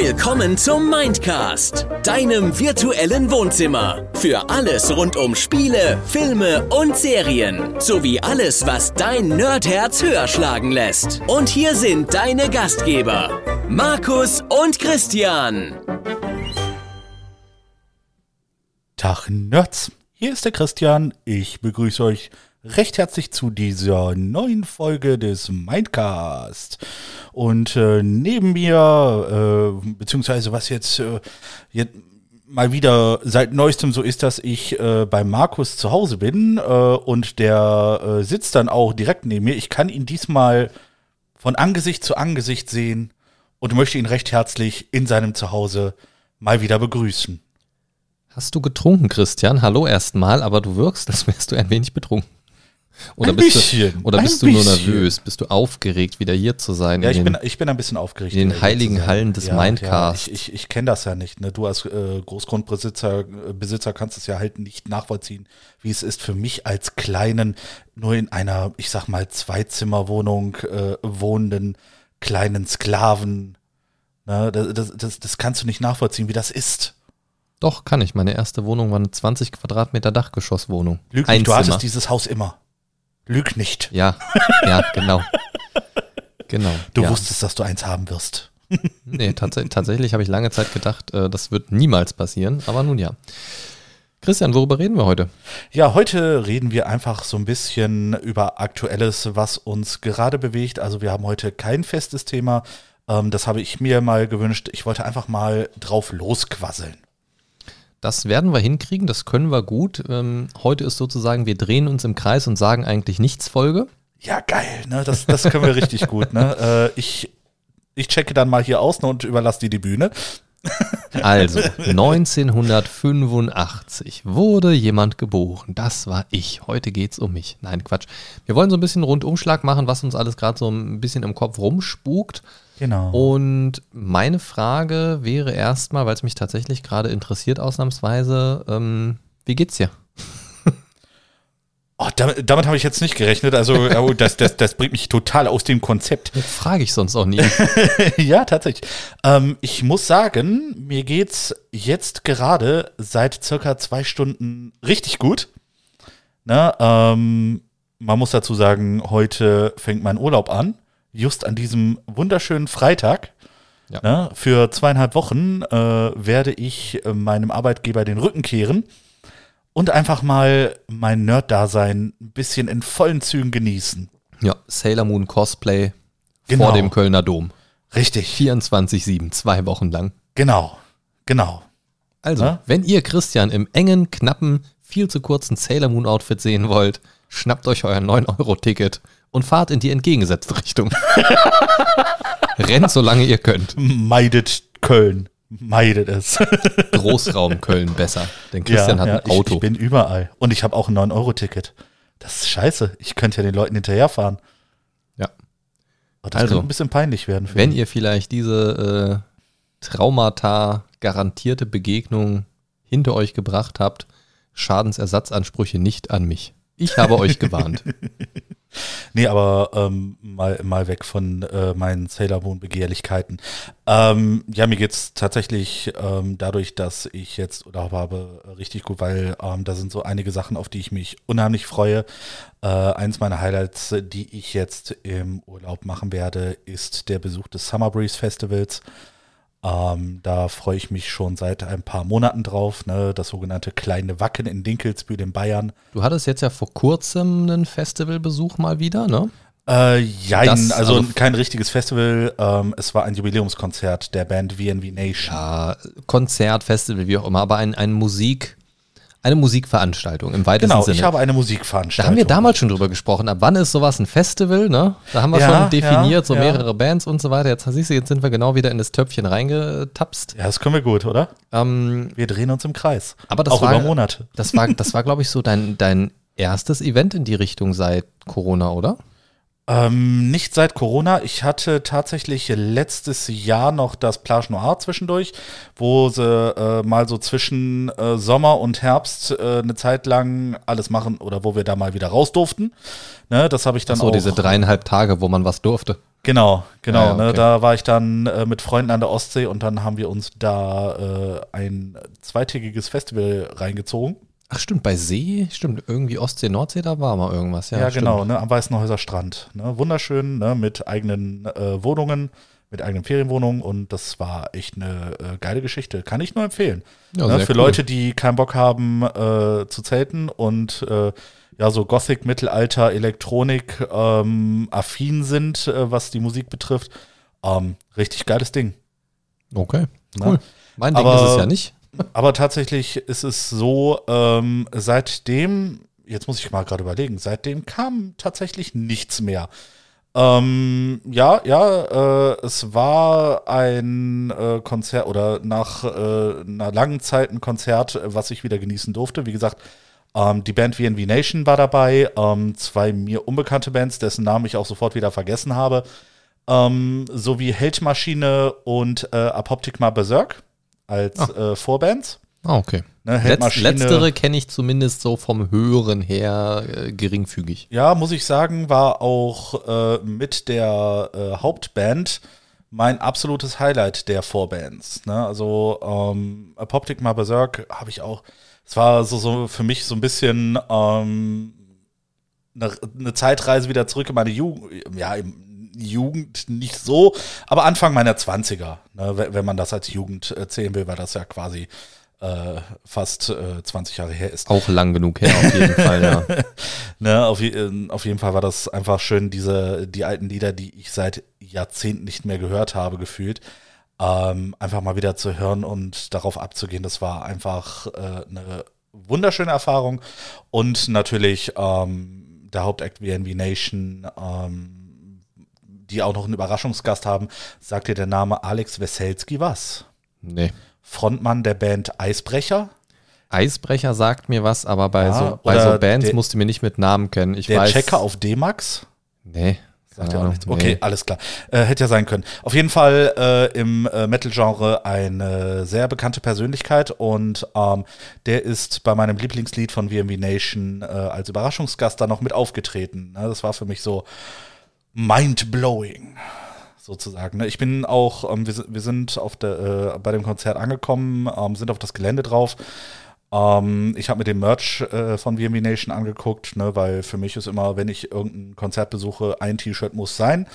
Willkommen zum Mindcast, deinem virtuellen Wohnzimmer. Für alles rund um Spiele, Filme und Serien. Sowie alles, was dein Nerdherz höher schlagen lässt. Und hier sind deine Gastgeber, Markus und Christian. Tag Nerds, hier ist der Christian. Ich begrüße euch recht herzlich zu dieser neuen Folge des Mindcast. Und äh, neben mir, äh, beziehungsweise was jetzt, äh, jetzt mal wieder seit neuestem so ist, dass ich äh, bei Markus zu Hause bin äh, und der äh, sitzt dann auch direkt neben mir. Ich kann ihn diesmal von Angesicht zu Angesicht sehen und möchte ihn recht herzlich in seinem Zuhause mal wieder begrüßen. Hast du getrunken, Christian? Hallo erstmal, aber du wirkst, als wärst du ein wenig betrunken. Oder Ein bist bisschen, du, oder bist du nur bisschen. nervös? Bist du aufgeregt, wieder hier zu sein? Ja, ich den- bin, ich bin ein bisschen aufgeregt. in den heiligen. Hallen des Mindcasts. Ja, ich ich, ich kenne das ja nicht. Ne? Du als äh, Großgrundbesitzer äh, Besitzer kannst es ja halt nicht nachvollziehen, wie es ist für mich als kleinen, nur in einer, ich sag mal, Zweizimmerwohnung äh, wohnenden kleinen Sklaven. Ne? Das, das, das, das kannst du nicht nachvollziehen, wie das ist. Doch, kann ich. Meine erste Wohnung war eine 20 Quadratmeter Dachgeschosswohnung. Lüg nicht, du hattest dieses Haus immer. Lüg nicht. Ja, ja, genau. Genau. Du ja. wusstest, dass du eins haben wirst. Nee, tats tatsächlich habe ich lange Zeit gedacht, äh, das wird niemals passieren, aber nun ja. Christian, worüber reden wir heute? Ja, heute reden wir einfach so ein bisschen über Aktuelles, was uns gerade bewegt. Also wir haben heute kein festes Thema. Ähm, das habe ich mir mal gewünscht. Ich wollte einfach mal drauf losquasseln. Das werden wir hinkriegen, das können wir gut. Ähm, heute ist sozusagen, wir drehen uns im Kreis und sagen eigentlich nichts Folge. Ja, geil, ne? Das, das können wir richtig gut, ne? Äh, ich, ich checke dann mal hier aus ne, und überlasse dir die Bühne. Also, 1985 wurde jemand geboren. Das war ich. Heute geht's um mich. Nein, Quatsch. Wir wollen so ein bisschen Rundumschlag machen, was uns alles gerade so ein bisschen im Kopf rumspukt. Genau. Und meine Frage wäre erstmal, weil es mich tatsächlich gerade interessiert, ausnahmsweise, ähm, wie geht's dir? Oh, damit damit habe ich jetzt nicht gerechnet. Also oh, das, das, das bringt mich total aus dem Konzept. Das frage ich sonst auch nie. ja, tatsächlich. Ähm, ich muss sagen, mir geht's jetzt gerade seit circa zwei Stunden richtig gut. Na, ähm, man muss dazu sagen, heute fängt mein Urlaub an. Just an diesem wunderschönen Freitag. Ja. Na, für zweieinhalb Wochen äh, werde ich äh, meinem Arbeitgeber den Rücken kehren und einfach mal mein Nerd-Dasein ein bisschen in vollen Zügen genießen. Ja, Sailor Moon Cosplay Genau. vor dem Kölner Dom. Richtig. 24-7, zwei Wochen lang. Genau. Genau. Also, Ja? wenn ihr Christian im engen, knappen, viel zu kurzen Sailor Moon Outfit sehen wollt, schnappt euch euer 9-Euro-Ticket und fahrt in die entgegengesetzte Richtung. Rennt, solange ihr könnt. meidet Köln. Meidet es. Großraum Köln besser. Denn Christian hat ein ich, Auto. Ich bin überall. Und ich habe auch ein 9-Euro-Ticket. Das ist scheiße. Ich könnte ja den Leuten hinterherfahren. ja. Aber das Also, könnte ein bisschen peinlich werden. Für Wenn ihn. ihr vielleicht diese äh, Traumata garantierte Begegnung hinter euch gebracht habt, Schadensersatzansprüche nicht an mich. Ich habe euch gewarnt. Nee, aber ähm, mal, mal weg von äh, meinen Sailor Moon Begehrlichkeiten. Ähm, ja, mir geht's tatsächlich ähm, dadurch, dass ich jetzt Urlaub habe, richtig gut, weil ähm, da sind so einige Sachen, auf die ich mich unheimlich freue. Äh, eins meiner Highlights, die ich jetzt im Urlaub machen werde, ist der Besuch des Summer Breeze Festivals. Ähm, da freue ich mich schon seit ein paar Monaten drauf. Ne? Das sogenannte Kleine Wacken in Dinkelsbühl in Bayern. Du hattest jetzt ja vor kurzem einen Festivalbesuch mal wieder, ne? Äh, jein, Das- also, also- kein richtiges Festival. Ähm, es war ein Jubiläumskonzert der Band VNV Nation. Ja, Konzert, Festival, wie auch immer, aber ein, ein Musik, eine Musikveranstaltung im weitesten genau, Sinne. ich habe eine Musikveranstaltung. da haben wir damals schon drüber gesprochen. Ab wann ist sowas ein Festival, ne? Da haben wir Ja, schon definiert, ja, so ja. mehrere Bands und so weiter. Jetzt siehst du, jetzt sind wir genau wieder in das Töpfchen reingetapst. Ja, das können wir gut, oder? Ähm, Wir drehen uns im Kreis. Aber das Auch war- über Monate. Das war, das war glaube ich, so dein, dein erstes Event in die Richtung seit Corona, oder? Ähm, nicht seit Corona. Ich hatte tatsächlich letztes Jahr noch das Plage Noir zwischendurch, wo sie äh, mal so zwischen äh, Sommer und Herbst äh, eine Zeit lang alles machen oder wo wir da mal wieder raus durften. Ne, das habe ich dann so auch. diese dreieinhalb Tage, wo man was durfte. Genau, genau. Ja, ne, okay. da war ich dann äh, mit Freunden an der Ostsee und dann haben wir uns da äh, ein zweitägiges Festival reingezogen. Ach stimmt, bei See, stimmt, irgendwie Ostsee, Nordsee, da war mal irgendwas. Ja, Ja, stimmt. genau, ne, am Weißenhäuser Strand. Ne, wunderschön, ne, mit eigenen äh, Wohnungen, mit eigenen Ferienwohnungen und das war echt eine äh, geile Geschichte. Kann ich nur empfehlen. Ja, ne, für cool. Leute, die keinen Bock haben äh, zu zelten und äh, ja, so Gothic, Mittelalter, Elektronik ähm, affin sind, äh, was die Musik betrifft. Ähm, richtig geiles Ding. Okay, Ne? cool. Mein Ding Aber- ist es ja nicht. Aber tatsächlich ist es so, ähm, seitdem, jetzt muss ich mal gerade überlegen, seitdem kam tatsächlich nichts mehr. Ähm, ja, ja, äh, es war ein äh, Konzert oder nach äh, einer langen Zeit ein Konzert, was ich wieder genießen durfte. Wie gesagt, ähm, die Band VNV Nation war dabei, ähm, zwei mir unbekannte Bands, dessen Namen ich auch sofort wieder vergessen habe, ähm, sowie Heldmaschine und äh, Apoptigma Berserk als äh, Vorbands. Ah, okay. Ne, Letz, letztere kenne ich zumindest so vom Hören her äh, geringfügig. ja, muss ich sagen, war auch äh, mit der äh, Hauptband mein absolutes Highlight der Vorbands. Ne? Also ähm, Apoptigma Berserk habe ich auch, es war so, so für mich so ein bisschen ähm, eine, eine Zeitreise wieder zurück in meine Jugend, ja, im Jugend nicht so, aber Anfang meiner 20er, ne, wenn man das als Jugend äh, zählen will, weil das ja quasi äh, fast äh, 20 Jahre her ist. Auch lang genug her, auf jeden Fall, ja. Ne, auf, je- äh, auf jeden Fall war das einfach schön, diese, die alten Lieder, die ich seit Jahrzehnten nicht mehr gehört habe, gefühlt, ähm, einfach mal wieder zu hören und darauf abzugehen. Das war einfach äh, eine wunderschöne Erfahrung. Und natürlich ähm, der Hauptakt VNV Nation, ähm, die auch noch einen Überraschungsgast haben, sagt dir der Name Alex Weselski was? Nee. Frontmann der Band Eisbrecher. Eisbrecher sagt mir was, aber bei, Ja, so, bei so Bands der- musst du mir nicht mit Namen kennen. Ich Der weiß, Checker auf D-Max. Nee. Sagt ja auch nichts. nee. Okay, alles klar. Äh, hätte ja sein können. Auf jeden Fall äh, im äh, Metal-Genre eine sehr bekannte Persönlichkeit und ähm, der ist bei meinem Lieblingslied von VMV Nation äh, als Überraschungsgast da noch mit aufgetreten. Ne? Das war für mich so mind-blowing sozusagen. ne? Ich bin auch, ähm, wir, sind- wir sind auf der, äh, bei dem Konzert angekommen, ähm, sind auf das Gelände drauf. Ähm, ich habe mir den Merch äh, von VMV Nation angeguckt, ne, weil für mich ist immer, wenn ich irgendein Konzert besuche, ein T-Shirt muss sein.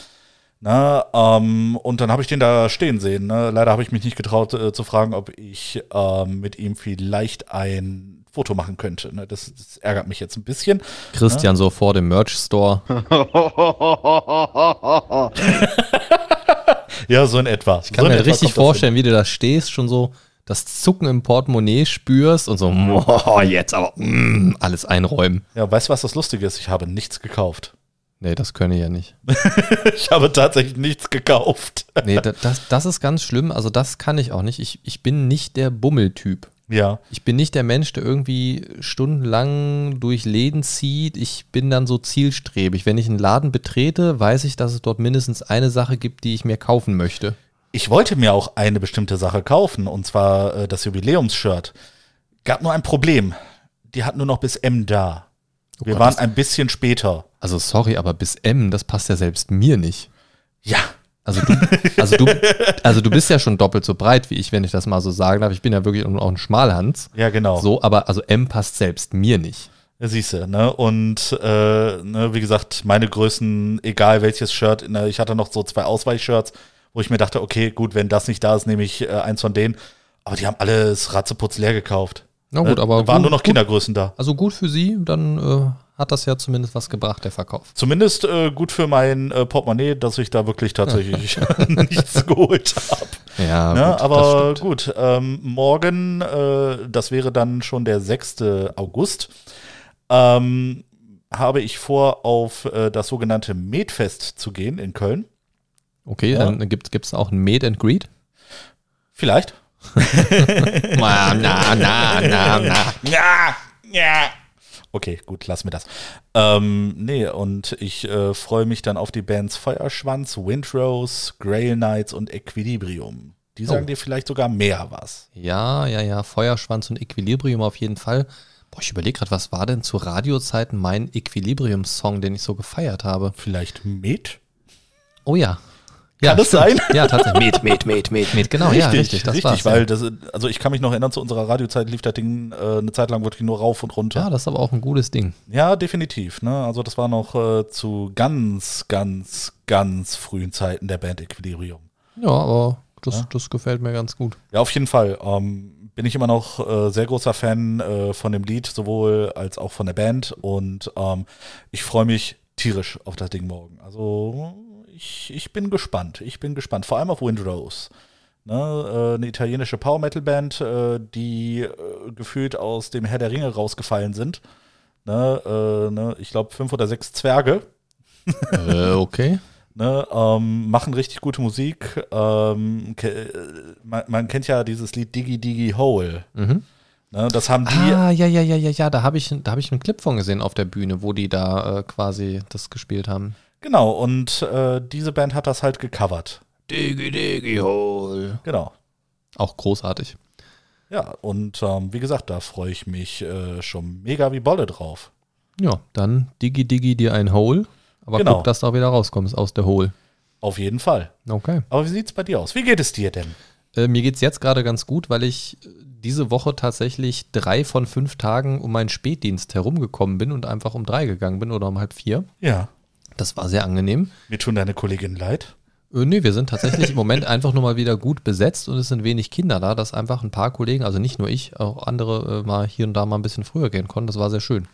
Ne, ähm, und dann habe ich den da stehen sehen. Ne. Leider habe ich mich nicht getraut äh, zu fragen, ob ich ähm, mit ihm vielleicht ein Foto machen könnte. Ne. Das, das ärgert mich jetzt ein bisschen. Christian so vor dem Merch-Store. Ja, so in etwa. Ich kann mir richtig vorstellen, wie du da stehst, schon so das Zucken im Portemonnaie spürst und so, boah, jetzt aber mm, alles einräumen. Ja, weißt du, was das Lustige ist? Ich habe nichts gekauft. Nee, das könne ich ja nicht. Ich habe tatsächlich nichts gekauft. Nee, da- das, das ist ganz schlimm. Also das kann ich auch nicht. Ich, ich bin nicht der Bummeltyp. Ja. Ich bin nicht der Mensch, der irgendwie stundenlang durch Läden zieht. Ich bin dann so zielstrebig. Wenn ich einen Laden betrete, weiß ich, dass es dort mindestens eine Sache gibt, die ich mir kaufen möchte. Ich wollte mir auch eine bestimmte Sache kaufen, und zwar äh, das Jubiläumsshirt. Gab nur ein Problem. Die hat nur noch bis M da. Wir Gott, waren ein bisschen später. Also sorry, aber bis M, das passt ja selbst mir nicht. Ja. Also du, also du, also du bist ja schon doppelt so breit wie ich, wenn ich das mal so sagen darf. Ich bin ja wirklich auch ein Schmalhans. Ja, genau. So, aber also M passt selbst mir nicht. Siehst du, ne? Und äh, ne, wie gesagt, meine Größen, egal welches Shirt, ne, ich hatte noch so zwei Ausweichshirts, wo ich mir dachte, okay, gut, wenn das nicht da ist, nehme ich äh, eins von denen. Aber die haben alles ratzeputz leer gekauft. Na gut, Ne? aber Da waren gut- nur noch gut. Kindergrößen da. Also gut für sie, dann äh, hat das ja zumindest was gebracht, der Verkauf. Zumindest äh, gut für mein äh, Portemonnaie, dass ich da wirklich tatsächlich nichts geholt habe. Ja, Ne? gut, Aber gut, ähm, morgen, äh, das wäre dann schon der 6. August, ähm, habe ich vor, auf äh, das sogenannte Medfest zu gehen in Köln. Okay, Ja. dann gibt es auch ein Meet and Greet. Vielleicht. na, na, na, na, na. Ja, ja. Okay, gut, lass mir das. Ähm, nee, und ich äh, freue mich dann auf die Bands Feuerschwanz, Windrose, Grail Knights und Equilibrium. Die sagen Oh. dir vielleicht sogar mehr was. Ja, ja, ja, Feuerschwanz und Equilibrium auf jeden Fall. Boah, ich überlege gerade, was war denn zu Radiozeiten mein Equilibrium-Song, den ich so gefeiert habe? Vielleicht Med? Oh ja. Kann das stimmt. sein? Ja, tatsächlich. Met, met, met, met, met. Genau, ja, richtig. Das richtig, war's, weil ja. das, also ich kann mich noch erinnern, zu unserer Radiozeit lief das Ding äh, eine Zeit lang wirklich nur rauf und runter. ja, das ist aber auch ein gutes Ding. Ja, definitiv. Ne? Also das war noch äh, zu ganz, ganz, ganz frühen Zeiten der Band Equilibrium. Ja, aber das, Ja. das gefällt mir ganz gut. Ja, auf jeden Fall. Ähm, bin ich immer noch äh, sehr großer Fan äh, von dem Lied, sowohl als auch von der Band. Und ähm, ich freue mich tierisch auf das Ding morgen. Also ich, ich bin gespannt. Ich bin gespannt. Vor allem auf Windrose. Ne, äh, eine italienische Power Metal Band, äh, die äh, gefühlt aus dem Herr der Ringe rausgefallen sind. Ne, ne, ich glaube, fünf oder sechs Zwerge. äh, okay. Ne, ähm, machen richtig gute Musik. Ähm, äh, man, man kennt ja dieses Lied Diggy Diggy Hole. Mhm. Ne, das haben die. Ah, ja, ja, ja, ja, ja, da habe ich, da hab ich einen Clip von gesehen auf der Bühne, wo die da äh, quasi das gespielt haben. Genau, und äh, diese Band hat das halt gecovert. Diggy, diggy, hole. Genau. Auch großartig. Ja, und ähm, wie gesagt, da freue ich mich äh, schon mega wie Bolle drauf. Ja, dann diggy, diggy dir ein Hole. Aber Genau. guck, dass du auch wieder rauskommst aus der Hole. Auf jeden Fall. Okay. Aber wie sieht's bei dir aus? Wie geht es dir denn? Äh, mir geht's jetzt gerade ganz gut, weil ich äh, diese Woche tatsächlich drei von fünf Tagen um meinen Spätdienst herumgekommen bin und einfach um drei gegangen bin oder um halb vier. Ja, Das war sehr angenehm. mir tun deine Kolleginnen leid. Äh, nee, wir sind tatsächlich im Moment einfach nur mal wieder gut besetzt und es sind wenig Kinder da, dass einfach ein paar Kollegen, also nicht nur ich, auch andere äh, mal hier und da mal ein bisschen früher gehen konnten. Das war sehr schön.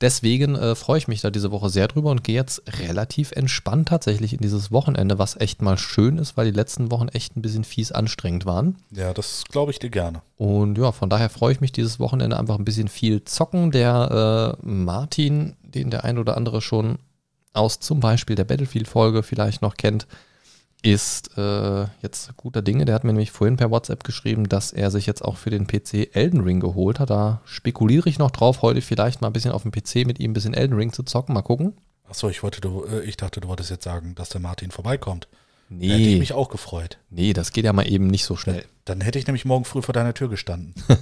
Deswegen äh, freue ich mich da diese Woche sehr drüber und gehe jetzt relativ entspannt tatsächlich in dieses Wochenende, was echt mal schön ist, weil die letzten Wochen echt ein bisschen fies anstrengend waren. Ja, das glaube ich dir gerne. Und ja, von daher freue ich mich dieses Wochenende einfach ein bisschen viel zocken. Der äh, Martin, den der ein oder andere schon aus zum Beispiel der Battlefield-Folge vielleicht noch kennt, ist äh, jetzt guter Dinge. Der hat mir nämlich vorhin per WhatsApp geschrieben, dass er sich jetzt auch für den PC Elden Ring geholt hat. Da spekuliere ich noch drauf, heute vielleicht mal ein bisschen auf dem PC mit ihm ein bisschen Elden Ring zu zocken. Mal gucken. Achso, ich äh, ich dachte, du wolltest jetzt sagen, dass der Martin vorbeikommt. Da hätte ich Nee, mich auch gefreut. nee, das geht ja mal eben nicht so schnell. Dann hätte ich nämlich morgen früh vor deiner Tür gestanden.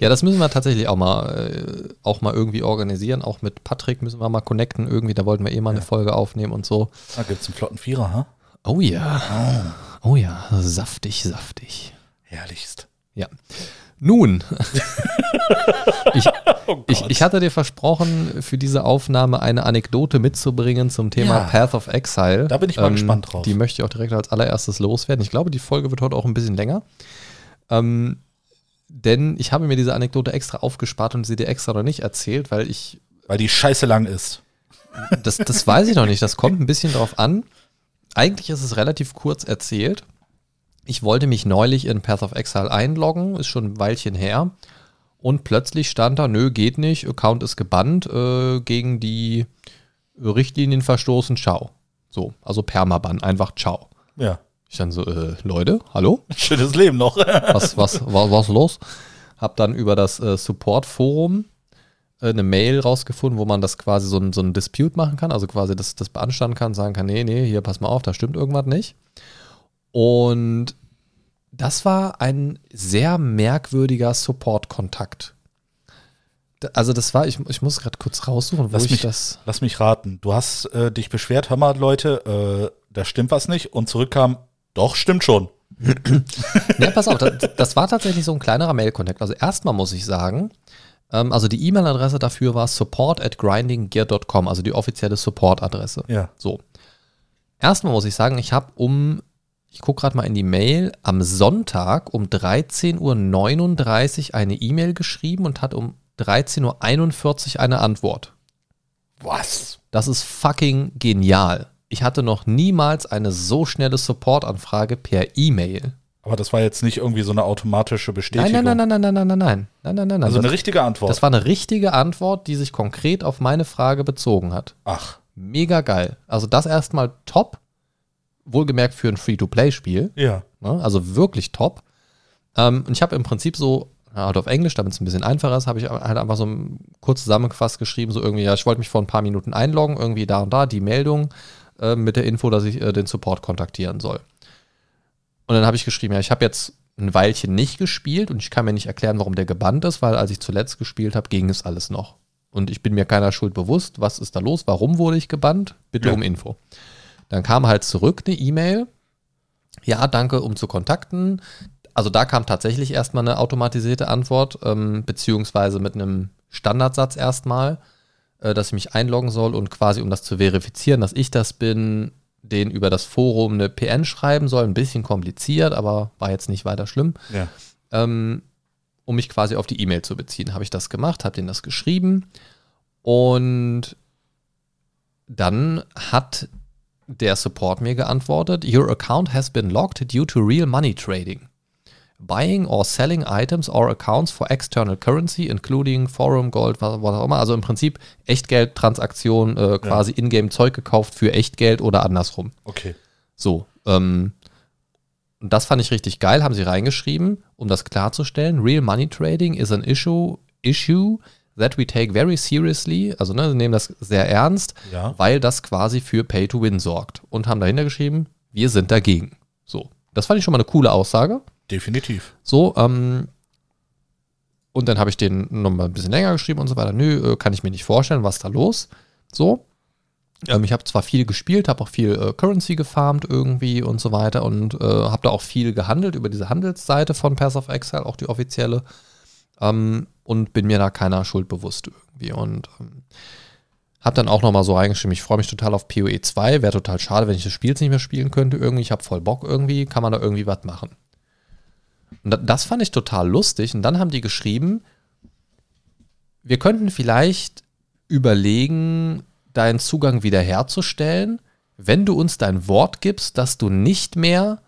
Ja, das müssen wir tatsächlich auch mal, äh, auch mal irgendwie organisieren. Auch mit Patrick müssen wir mal connecten irgendwie. Da wollten wir eh mal eine Folge aufnehmen und so. Da gibt es einen flotten Vierer, ha? Oh ja. Oh ja, saftig, saftig. Herrlichst. Ja. Nun, ich, Oh ich, ich hatte dir versprochen, für diese Aufnahme eine Anekdote mitzubringen zum Thema Ja. Path of Exile. Ähm, Da bin ich mal gespannt drauf. Die möchte ich auch direkt als allererstes loswerden. Ich glaube, die Folge wird heute auch ein bisschen länger. Ähm, denn ich habe mir diese Anekdote extra aufgespart und sie dir extra noch nicht erzählt, weil ich Weil die scheiße lang ist. das, das weiß ich noch nicht. Das kommt ein bisschen drauf an. Eigentlich ist es relativ kurz erzählt. Ich wollte mich neulich in Path of Exile einloggen, ist schon ein Weilchen her. Und plötzlich stand da, nö, geht nicht, Account ist gebannt, äh, gegen die Richtlinien verstoßen, ciao. So, also Permaban, einfach ciao. Ja. Ich dann so, äh, Leute, hallo? Schönes Leben noch. was, was, was, was los? Hab dann über das äh, Support-Forum äh, eine Mail rausgefunden, wo man das quasi so ein, so ein Dispute machen kann, also quasi das, das beanstanden kann, sagen kann, nee, nee, hier pass mal auf, da stimmt irgendwas nicht. Und das war ein sehr merkwürdiger Support-Kontakt. Also das war, ich, ich muss gerade kurz raussuchen, wo Lass ich mich, das. lass mich raten. Du hast äh, dich beschwert, hör mal, Leute, äh, da stimmt was nicht. Und zurückkam, doch, stimmt schon. Ja, pass auf, das, das war tatsächlich so ein kleinerer Mail-Kontakt. Also erstmal muss ich sagen, ähm, also die E-Mail-Adresse dafür war support at grindinggear.com, also die offizielle Support-Adresse. Ja. So. Erstmal muss ich sagen, ich habe um, ich gucke gerade mal in die Mail, am Sonntag um 13.39 Uhr eine E-Mail geschrieben und hat um 13.41 Uhr eine Antwort. Was? Das ist fucking genial. Ich hatte noch niemals eine so schnelle Support-Anfrage per E-Mail. Aber das war jetzt nicht irgendwie so eine automatische Bestätigung. nein, nein, nein, nein, nein, nein, nein, nein, nein, nein, nein. Also eine richtige Antwort. das war eine richtige Antwort, die sich konkret auf meine Frage bezogen hat. Ach, Mega geil. Also das erstmal top. Wohlgemerkt für ein Free-to-Play-Spiel. ja. Ne? Also wirklich top. Ähm, und ich habe im Prinzip so, halt auf Englisch, damit es ein bisschen einfacher ist, habe ich halt einfach so kurz zusammengefasst geschrieben, so irgendwie, ja, ich wollte mich vor ein paar Minuten einloggen, irgendwie da und da, die Meldung äh, mit der Info, dass ich äh, den Support kontaktieren soll. Und dann habe ich geschrieben, ja, ich habe jetzt ein Weilchen nicht gespielt und ich kann mir nicht erklären, warum der gebannt ist, weil als ich zuletzt gespielt habe, ging es alles noch. Und ich bin mir keiner Schuld bewusst. Was ist da los? Warum wurde ich gebannt? Bitte Ja. um Info. Dann kam halt zurück eine E-Mail. Ja, danke, um zu kontakten. Also da kam tatsächlich erstmal eine automatisierte Antwort, ähm, beziehungsweise mit einem Standardsatz erstmal, äh, dass ich mich einloggen soll und quasi, um das zu verifizieren, dass ich das bin, den über das Forum eine PN schreiben soll. Ein bisschen kompliziert, aber war jetzt nicht weiter schlimm. Ja. Ähm, um mich quasi auf die E-Mail zu beziehen. Habe ich das gemacht, habe denen das geschrieben und dann hat der Support mir geantwortet, Your account has been locked due to real money trading. Buying or selling items or accounts for external currency, including Forum Gold, was, was auch immer. Also im Prinzip Echtgeldtransaktionen, äh, quasi Ingame Zeug gekauft für Echtgeld oder andersrum. Okay. So, ähm, und das fand ich richtig geil, haben sie reingeschrieben, um das klarzustellen. Real Money Trading is an issue, issue that we take very seriously. Also, ne, nehmen das sehr ernst, Ja. weil das quasi für Pay to Win sorgt. Und haben dahinter geschrieben, wir sind dagegen. So, das fand ich schon mal eine coole Aussage. Definitiv. So, ähm, und dann habe ich den nochmal ein bisschen länger geschrieben und so weiter. Nö, äh, kann ich mir nicht vorstellen, was da los? So. Ähm, ich habe zwar viel gespielt, habe auch viel äh, Currency gefarmt irgendwie und so weiter und äh, habe da auch viel gehandelt über diese Handelsseite von Pass of Exile, auch die offizielle. Ähm, und bin mir da keiner Schuld bewusst irgendwie. Und ähm, habe dann auch nochmal so reingeschrieben, ich freue mich total auf PoE 2. Wäre total schade, wenn ich das Spiel jetzt nicht mehr spielen könnte irgendwie. Ich habe voll Bock irgendwie. Kann man da irgendwie was machen? Und da- das fand ich total lustig. Und dann haben die geschrieben, wir könnten vielleicht überlegen, deinen Zugang wiederherzustellen, wenn du uns dein Wort gibst, dass du nicht mehr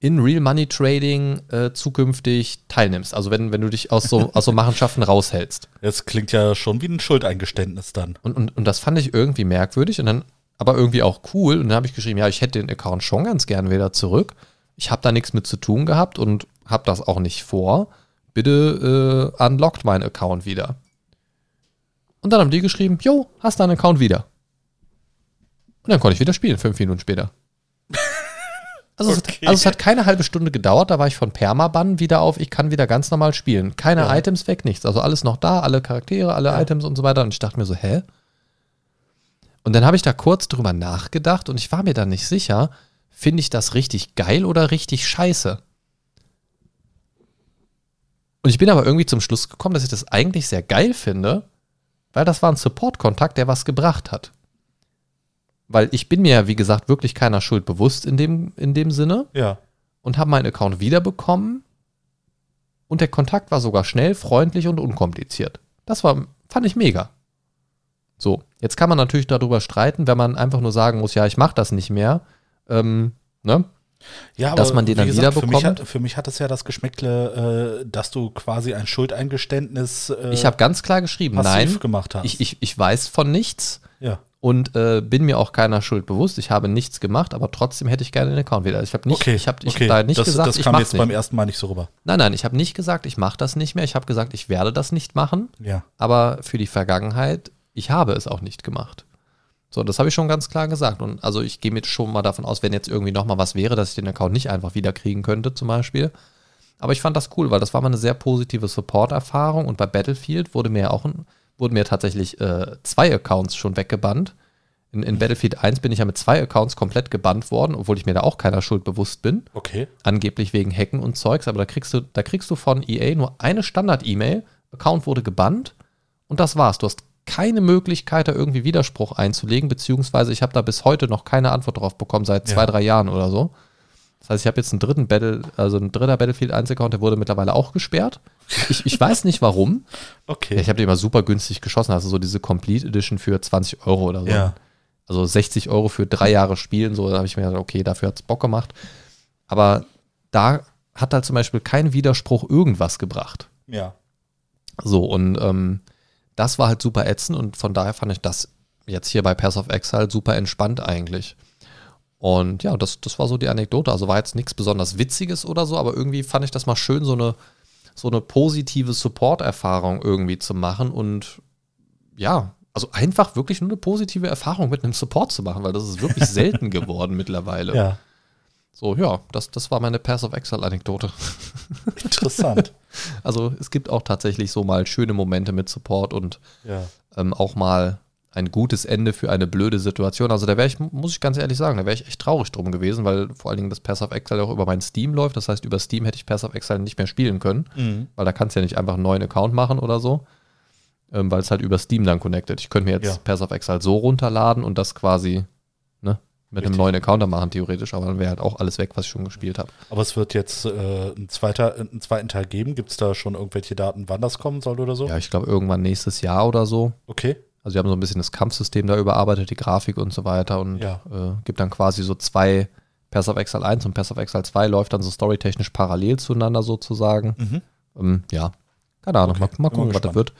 in Real Money Trading äh, zukünftig teilnimmst. Also wenn, wenn du dich aus so, aus so Machenschaften raushältst. Das klingt ja schon wie ein Schuldeingeständnis dann. Und, und, und das fand ich irgendwie merkwürdig und dann aber irgendwie auch cool. Und dann habe ich geschrieben, ja, ich hätte den Account schon ganz gern wieder zurück. Ich habe da nichts mit zu tun gehabt und habe das auch nicht vor. Bitte äh, unlockt meinen Account wieder. Und dann haben die geschrieben, jo, hast deinen Account wieder. Und dann konnte ich wieder spielen, fünf Minuten später. Also, es Okay. hat, also es hat keine halbe Stunde gedauert, da war ich von Permaban wieder auf, ich kann wieder ganz normal spielen. Keine Ja. Items weg, nichts. Also alles noch da, alle Charaktere, alle Items und so weiter. Und ich dachte mir so, hä? Und dann habe ich da kurz drüber nachgedacht und ich war mir dann nicht sicher, finde ich das richtig geil oder richtig scheiße? Und ich bin aber irgendwie zum Schluss gekommen, dass ich das eigentlich sehr geil finde, weil das war ein Support-Kontakt, der was gebracht hat. Weil ich bin mir ja, wie gesagt, wirklich keiner Schuld bewusst in dem, in dem Sinne Ja. und habe meinen Account wiederbekommen. Und der Kontakt war sogar schnell, freundlich und unkompliziert. Das war, fand ich mega. So, jetzt kann man natürlich darüber streiten, wenn man einfach nur sagen muss, ja, ich mache das nicht mehr. Ähm, ne? Ja, Dass man den dann gesagt, für mich, wiederbekommt? hat, für mich hat es ja das Geschmäckle, äh, dass du quasi ein Schuldeingeständnis äh, Ich habe ganz klar geschrieben, nein, gemacht hast. ich, ich, ich weiß von nichts ja. Und äh, bin mir auch keiner Schuld bewusst. Ich habe nichts gemacht, aber trotzdem hätte ich gerne den Account wieder. Ich habe nicht, Okay, ich habe ich okay. hab da nicht das, gesagt, das ich kam mach's jetzt nicht. beim ersten Mal nicht so rüber. Nein, nein, ich habe nicht gesagt, ich mache das nicht mehr. Ich habe gesagt, ich werde das nicht machen. Ja. aber für die Vergangenheit, ich habe es auch nicht gemacht. So, das habe ich schon ganz klar gesagt. Und also ich gehe mir schon mal davon aus, wenn jetzt irgendwie nochmal was wäre, dass ich den Account nicht einfach wieder kriegen könnte, zum Beispiel. Aber ich fand das cool, weil das war mal eine sehr positive Support-Erfahrung und bei Battlefield wurde mir auch ein, wurden mir tatsächlich äh, zwei Accounts schon weggebannt. In, in Battlefield 1 bin ich ja mit zwei Accounts komplett gebannt worden, obwohl ich mir da auch keiner Schuld bewusst bin Okay. angeblich wegen Hacken und Zeugs, aber da kriegst du, da kriegst du von EA nur eine Standard-E-Mail, Account wurde gebannt und das war's. Du hast keine Möglichkeit, da irgendwie Widerspruch einzulegen, beziehungsweise ich habe da bis heute noch keine Antwort drauf bekommen, seit zwei, Ja. drei Jahren oder so. Das heißt, ich habe jetzt einen dritten Battle, also ein dritter Battlefield 1 Account, der wurde mittlerweile auch gesperrt. Ich, ich weiß nicht warum. Okay. Ja, ich habe den immer super günstig geschossen, also so diese Complete Edition für 20 Euro oder so. Ja. Also 60 Euro für drei Jahre Spielen, so da habe ich mir gedacht, okay, dafür hat es Bock gemacht. Aber da hat halt zum Beispiel kein Widerspruch irgendwas gebracht. ja. So, und ähm, das war halt super ätzend und von daher fand ich das jetzt hier bei Pass of Exile super entspannt eigentlich. Und ja, das, das war so die Anekdote. Also war jetzt nichts besonders Witziges oder so, aber irgendwie fand ich das mal schön, so eine, so eine positive Support-Erfahrung irgendwie zu machen und ja, also einfach wirklich nur eine positive Erfahrung mit einem Support zu machen, weil das ist wirklich selten geworden mittlerweile. Ja. So, ja, das, das war meine Pass of Exile-Anekdote. Interessant. Also es gibt auch tatsächlich so mal schöne Momente mit Support und ja. ähm, auch mal ein gutes Ende für eine blöde Situation. Also da wäre ich, muss ich ganz ehrlich sagen, da wäre ich echt traurig drum gewesen, weil vor allen Dingen das Pass of Exile auch über mein Steam läuft. Das heißt, über Steam hätte ich Pass of Exile nicht mehr spielen können, Mhm. weil da kannst du ja nicht einfach einen neuen Account machen oder so, ähm, weil es halt über Steam dann connected. Ich könnte mir jetzt Ja. Pass of Exile so runterladen und das quasi ne, mit einem Richtig. neuen Account dann machen, theoretisch, aber dann wäre halt auch alles weg, was ich schon gespielt habe. Aber es wird jetzt äh, ein zweiter, einen zweiten Teil geben. Gibt es da schon irgendwelche Daten, wann das kommen soll oder so? Ja, ich glaube irgendwann nächstes Jahr oder so. Okay. Also wir haben so ein bisschen das Kampfsystem da überarbeitet, die Grafik und so weiter und Ja. äh, gibt dann quasi so zwei Pass of Exile 1 und Pass of Exile 2 läuft dann so storytechnisch parallel zueinander sozusagen. Mhm. Ähm, ja, keine Ahnung, Okay, mal, mal gucken, was das wird.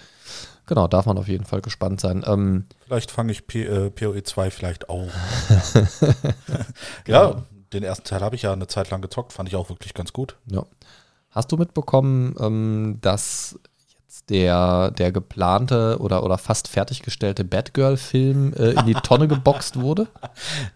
Genau, darf man auf jeden Fall gespannt sein. Ähm, Vielleicht fange ich P äh, PoE 2 vielleicht auch. Genau. Ja, den ersten Teil habe ich ja eine Zeit lang gezockt, fand ich auch wirklich ganz gut. ja. Hast du mitbekommen, ähm, dass der, der geplante oder, oder fast fertiggestellte Batgirl-Film äh, in die Tonne geboxt wurde?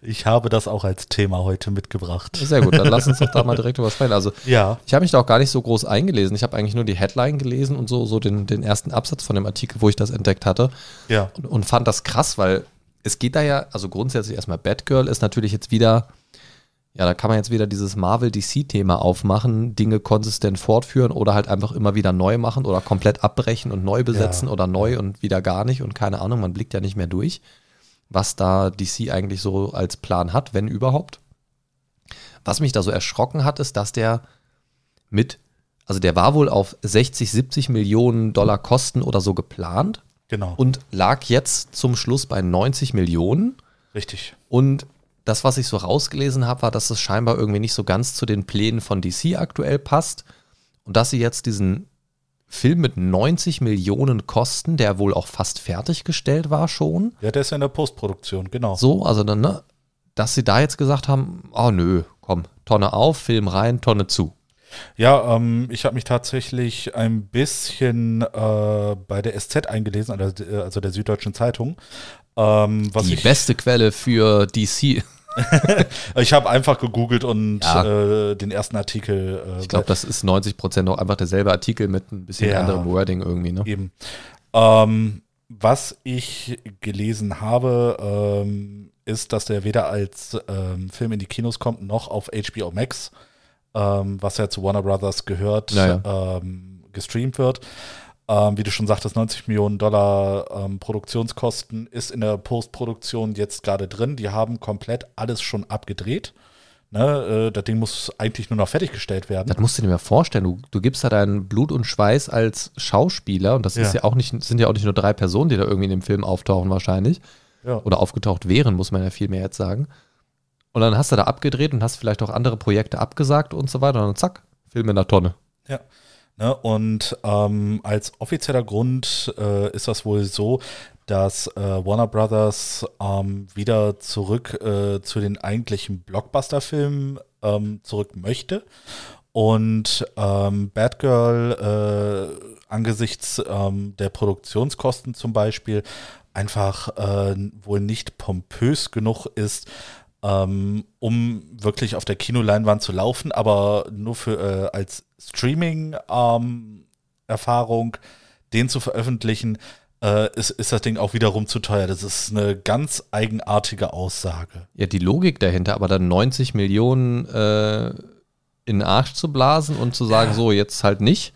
Ich habe das auch als Thema heute mitgebracht. Sehr gut, dann lass uns doch da mal direkt drüber sprechen. Also Ja, Ich habe mich da auch gar nicht so groß eingelesen. Ich habe eigentlich nur die Headline gelesen und so, so den, den ersten Absatz von dem Artikel, wo ich das entdeckt hatte. ja, Und, und fand das krass, weil es geht da ja, also grundsätzlich erstmal Batgirl ist natürlich jetzt wieder, ja, da kann man jetzt wieder dieses Marvel-DC-Thema aufmachen, Dinge konsistent fortführen oder halt einfach immer wieder neu machen oder komplett abbrechen und neu besetzen Ja. oder neu und wieder gar nicht und keine Ahnung, man blickt ja nicht mehr durch, was da DC eigentlich so als Plan hat, wenn überhaupt. Was mich da so erschrocken hat, ist, dass der mit, also der war wohl auf 60, 70 Millionen Dollar Kosten oder so geplant genau. und lag jetzt zum Schluss bei 90 Millionen. Richtig. Und das, was ich so rausgelesen habe, war, dass es scheinbar irgendwie nicht so ganz zu den Plänen von DC aktuell passt. Und dass sie jetzt diesen Film mit 90 Millionen Kosten, der wohl auch fast fertiggestellt war schon, Ja, der ist ja in der Postproduktion, genau. so, also dann, ne, dass sie da jetzt gesagt haben, oh nö, komm, Tonne auf, Film rein, Tonne zu. Ja, ähm, ich habe mich tatsächlich ein bisschen äh, bei der SZ eingelesen, also, äh, also der Süddeutschen Zeitung. Ähm, Die beste Quelle für DC. ich habe einfach gegoogelt und Ja. äh, den ersten Artikel. Äh, Ich glaube, das ist 90 Prozent auch einfach derselbe Artikel mit ein bisschen Ja. anderem Wording irgendwie, ne? Eben. Ähm, was ich gelesen habe, ähm, ist, dass der weder als ähm, Film in die Kinos kommt, noch auf HBO Max, ähm, was ja zu Warner Brothers gehört, Ja, Ähm, gestreamt wird. Ähm, wie du schon sagtest, 90 Millionen Dollar ähm, Produktionskosten ist in der Postproduktion jetzt gerade drin. Die haben komplett alles schon abgedreht. Ne, äh, das Ding muss eigentlich nur noch fertiggestellt werden. Das musst du dir mal vorstellen. Du, du gibst da dein Blut und Schweiß als Schauspieler und das ist Ja. ja auch nicht, sind ja auch nicht nur drei Personen, die da irgendwie in dem Film auftauchen wahrscheinlich. Ja. Oder aufgetaucht wären, muss man ja viel mehr jetzt sagen. Und dann hast du da abgedreht und hast vielleicht auch andere Projekte abgesagt und so weiter. Und dann zack, Film in der Tonne. Ja. Ne, und ähm, als offizieller Grund äh, ist das wohl so, dass äh, Warner Brothers ähm, wieder zurück äh, zu den eigentlichen Blockbuster-Filmen ähm, zurück möchte. Und ähm, Batgirl äh, angesichts ähm, der Produktionskosten zum Beispiel einfach äh, wohl nicht pompös genug ist, ähm, um wirklich auf der Kinoleinwand zu laufen, aber nur für äh, als Streaming-Erfahrung den zu veröffentlichen, äh, ist, ist das Ding auch wiederum zu teuer. Das ist eine ganz eigenartige Aussage. Ja, die Logik dahinter, aber dann 90 Millionen äh, in den Arsch zu blasen und zu sagen, so, jetzt halt nicht,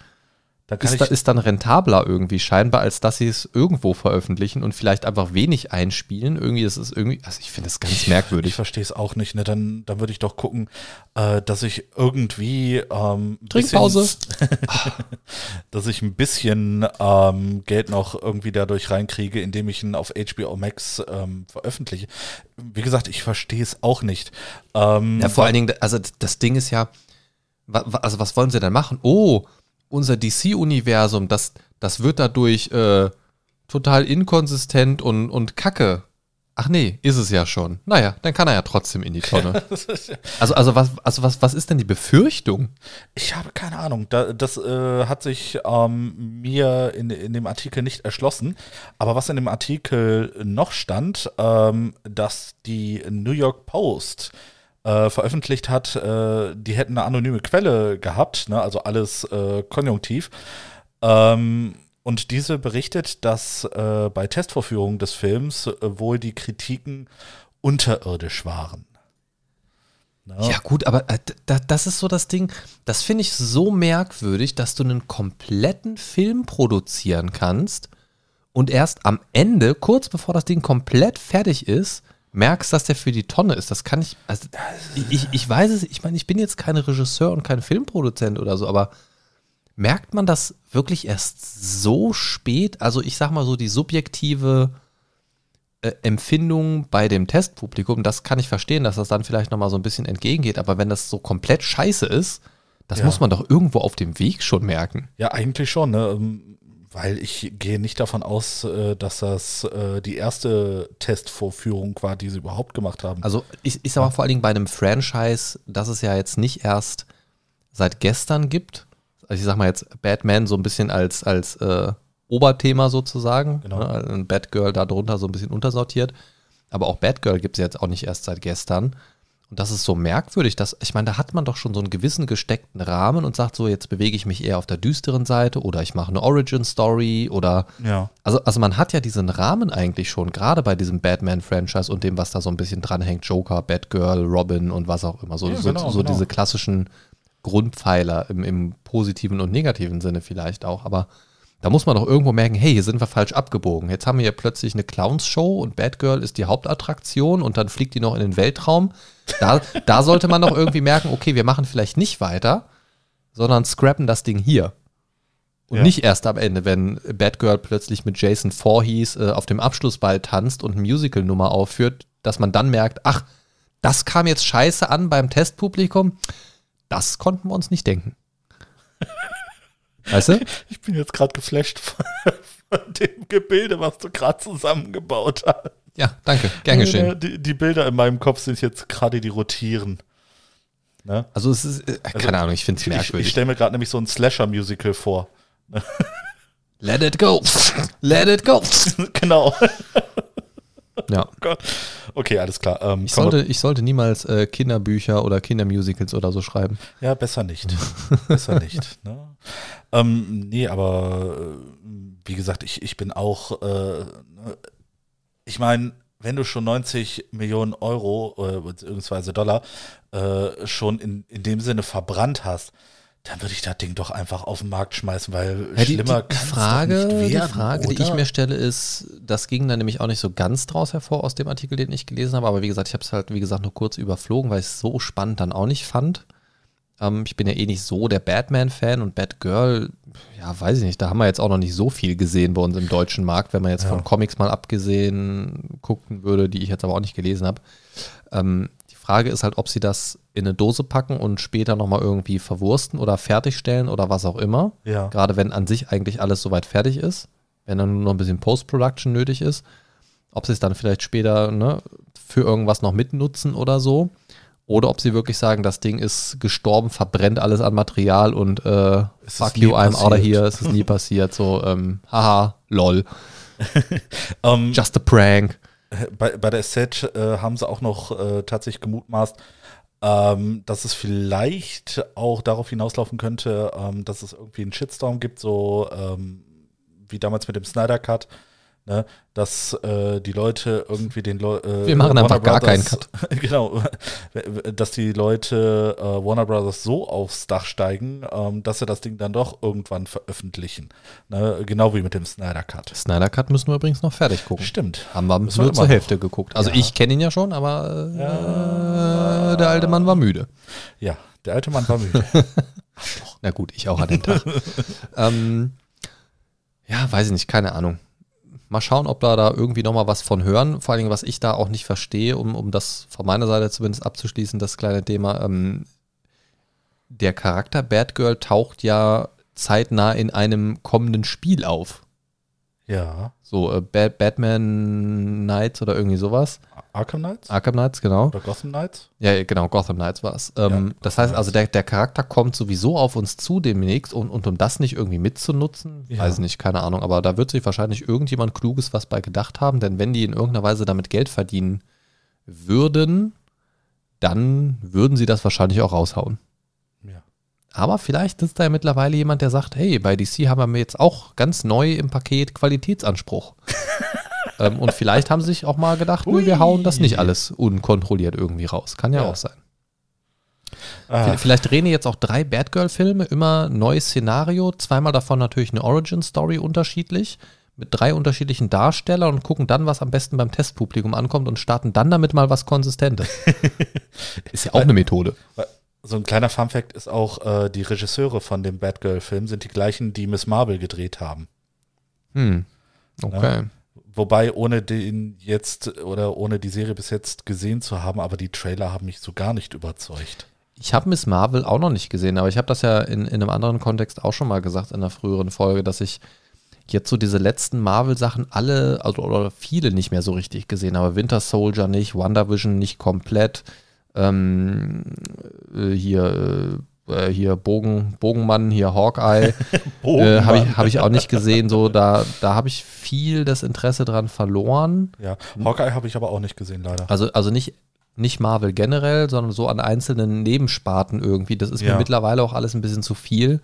Da ist, da, ich, ist dann rentabler irgendwie scheinbar, als dass sie es irgendwo veröffentlichen und vielleicht einfach wenig einspielen. Irgendwie, das ist irgendwie, also ich finde das ganz ich merkwürdig. verstehe es auch nicht. Ne? Dann, dann würde ich doch gucken, äh, dass ich irgendwie ähm, Trinkpause. bisschen- dass ich ein bisschen ähm, Geld noch irgendwie dadurch reinkriege, indem ich ihn auf HBO Max ähm, veröffentliche. Wie gesagt, ich verstehe es auch nicht. Ähm, Ja, vor allen Dingen, also das Ding ist ja, also was wollen sie denn machen? Oh, unser DC-Universum, das, das wird dadurch äh, total inkonsistent und, und kacke. Ach nee, ist es ja schon. Naja, dann kann er ja trotzdem in die Tonne. Also, also, was, also was, was ist denn die Befürchtung? Ich habe keine Ahnung. Da, das äh, hat sich ähm, mir in, in dem Artikel nicht erschlossen. Aber was in dem Artikel noch stand, ähm, dass die New York Post äh, veröffentlicht hat, äh, die hätten eine anonyme Quelle gehabt, ne? also alles äh, konjunktiv. Ähm, Und diese berichtet, dass äh, bei Testvorführungen des Films äh, wohl die Kritiken unterirdisch waren. Ja, ja gut, aber äh, das ist so das Ding, das finde ich so merkwürdig, dass du einen kompletten Film produzieren kannst und erst am Ende, kurz bevor das Ding komplett fertig ist, merkst, dass der für die Tonne ist. Das kann ich, also ich, ich weiß es, ich meine, ich bin jetzt kein Regisseur und kein Filmproduzent oder so, aber merkt man das wirklich erst so spät? Also ich sag mal so die subjektive äh, Empfindung bei dem Testpublikum, das kann ich verstehen, dass das dann vielleicht nochmal so ein bisschen entgegengeht, aber wenn das so komplett scheiße ist, das ja. muss man doch irgendwo auf dem Weg schon merken. Ja, eigentlich schon, ne? Weil ich gehe nicht davon aus, äh, dass das äh, die erste Testvorführung war, die sie überhaupt gemacht haben. Also ich, ich sag mal vor allen Dingen bei einem Franchise, das es ja jetzt nicht erst seit gestern gibt. Also ich sag mal jetzt Batman so ein bisschen als, als äh, Oberthema sozusagen. Genau. Ne? Batgirl darunter so ein bisschen untersortiert. Aber auch Batgirl gibt es jetzt auch nicht erst seit gestern. Und das ist so merkwürdig, dass, ich meine, da hat man doch schon so einen gewissen gesteckten Rahmen und sagt so, jetzt bewege ich mich eher auf der düsteren Seite oder ich mache eine Origin-Story oder. Ja. Also, also man hat ja diesen Rahmen eigentlich schon, gerade bei diesem Batman-Franchise und dem, was da so ein bisschen dranhängt, Joker, Batgirl, Robin und was auch immer. So, ja, genau, so, so genau. diese klassischen Grundpfeiler im, im positiven und negativen Sinne vielleicht auch. Aber da muss man doch irgendwo merken, hey, hier sind wir falsch abgebogen. Jetzt haben wir ja plötzlich eine Clowns-Show und Batgirl ist die Hauptattraktion und dann fliegt die noch in den Weltraum. Da, da sollte man doch irgendwie merken, okay, wir machen vielleicht nicht weiter, sondern scrappen das Ding hier. Und ja. nicht erst am Ende, wenn Batgirl plötzlich mit Jason Voorhees äh, auf dem Abschlussball tanzt und eine Musical-Nummer aufführt, dass man dann merkt, ach, das kam jetzt scheiße an beim Testpublikum. Das konnten wir uns nicht denken. Weißt du? Ich bin jetzt gerade geflasht dem Gebilde, was du gerade zusammengebaut hast. Ja, danke. Gern geschehen. Die, die, Bilder in meinem Kopf sind jetzt gerade die rotieren. Ne? Also es ist, äh, keine also, Ahnung, ich finde es merkwürdig. Ich, ich stelle mir gerade nämlich so ein Slasher-Musical vor. Let it go. Let it go. genau. Ja. Oh Gott. Okay, alles klar. Ähm, ich, sollte, ich sollte niemals äh, Kinderbücher oder Kindermusicals oder so schreiben. Ja, besser nicht. besser nicht. Ne? Ähm, nee, aber äh, wie gesagt, ich, ich bin auch, äh, ich meine, wenn du schon 90 Millionen Euro äh, bzw. Dollar äh, schon in, in dem Sinne verbrannt hast, dann würde ich das Ding doch einfach auf den Markt schmeißen, weil ja, die, schlimmer die Frage, nicht werden, Die Frage, oder? die ich mir stelle, ist, das ging dann nämlich auch nicht so ganz draus hervor aus dem Artikel, den ich gelesen habe, aber wie gesagt, ich habe es halt, wie gesagt, nur kurz überflogen, weil ich es so spannend dann auch nicht fand. Ähm, ich bin ja eh nicht so der Batman-Fan und Batgirl, ja, weiß ich nicht, da haben wir jetzt auch noch nicht so viel gesehen bei uns im deutschen Markt, wenn man jetzt ja. von Comics mal abgesehen gucken würde, die ich jetzt aber auch nicht gelesen habe. Ähm, Frage ist halt, ob sie das in eine Dose packen und später nochmal irgendwie verwursten oder fertigstellen oder was auch immer. Ja. Gerade wenn an sich eigentlich alles soweit fertig ist. Wenn dann nur noch ein bisschen Post-Production nötig ist. Ob sie es dann vielleicht später ne, für irgendwas noch mitnutzen oder so. Oder ob sie wirklich sagen, das Ding ist gestorben, verbrennt alles an Material und äh, fuck you, I'm out of here, es ist nie passiert. So, ähm, haha, lol. um, ähm, Just a prank bei, bei der Set äh, haben sie auch noch äh, tatsächlich gemutmaßt, ähm, dass es vielleicht auch darauf hinauslaufen könnte, ähm, dass es irgendwie einen Shitstorm gibt, so ähm, wie damals mit dem Snyder Cut, ne, dass äh, die Leute irgendwie den Leuten. Äh, Wir machen einfach gar keinen Cut. genau, dass die Leute äh, Warner Brothers so aufs Dach steigen, ähm, dass sie das Ding dann doch irgendwann veröffentlichen. Ne, genau wie mit dem Snyder Cut. Snyder Cut müssen wir übrigens noch fertig gucken. Stimmt. Haben wir müssen nur zur Hälfte noch. geguckt. Also ja. ich kenne ihn ja schon, aber äh, ja. der alte Mann war müde. Ja, der alte Mann war müde. Na gut, ich auch an dem Tag. ähm, ja, weiß ich nicht, keine Ahnung. Mal schauen, ob da, da irgendwie nochmal was von hören. Vor allen Dingen, was ich da auch nicht verstehe, um, um das von meiner Seite zumindest abzuschließen, das kleine Thema. Ähm, der Charakter Batgirl taucht ja zeitnah in einem kommenden Spiel auf. Ja. So äh, Bad Batman Knights oder irgendwie sowas. Arkham Knights? Arkham Knights, genau. Oder Gotham Knights? Ja, genau, Gotham Knights war es. Ähm, ja, das heißt also, der, der Charakter kommt sowieso auf uns zu demnächst und, und um das nicht irgendwie mitzunutzen, ja. weiß nicht, keine Ahnung, aber da wird sich wahrscheinlich irgendjemand Kluges was bei gedacht haben, denn wenn die in irgendeiner Weise damit Geld verdienen würden, dann würden sie das wahrscheinlich auch raushauen. Aber vielleicht ist da ja mittlerweile jemand, der sagt, hey, bei DC haben wir jetzt auch ganz neu im Paket Qualitätsanspruch. ähm, und vielleicht haben sie sich auch mal gedacht, nö, wir hauen das nicht alles unkontrolliert irgendwie raus. Kann ja, Ja. auch sein. Ah, Vielleicht drehen jetzt auch drei Batgirl-Filme, immer neues Szenario, zweimal davon natürlich eine Origin-Story unterschiedlich, mit drei unterschiedlichen Darstellern und gucken dann, was am besten beim Testpublikum ankommt und starten dann damit mal was Konsistentes. Ist ja auch eine Methode. So ein kleiner Funfact ist auch, äh, die Regisseure von dem Batgirl-Film sind die gleichen, die Miss Marvel gedreht haben. Hm. Okay. Wobei, ohne den jetzt oder ohne die Serie bis jetzt gesehen zu haben, aber die Trailer haben mich so gar nicht überzeugt. Ich habe Miss Marvel auch noch nicht gesehen, aber ich habe das ja in, in einem anderen Kontext auch schon mal gesagt in einer früheren Folge, dass ich jetzt so diese letzten Marvel-Sachen alle, also oder viele nicht mehr so richtig gesehen habe. Winter Soldier nicht, WandaVision nicht komplett, ähm, äh, hier, äh, hier Bogen, Bogenmann, hier Hawkeye, äh, habe ich, hab ich auch nicht gesehen. So, da, da habe ich viel das Interesse dran verloren. Ja, Hawkeye habe ich aber auch nicht gesehen, leider. Also, also nicht, nicht Marvel generell, sondern so an einzelnen Nebensparten irgendwie. Das ist Ja. mir mittlerweile auch alles ein bisschen zu viel,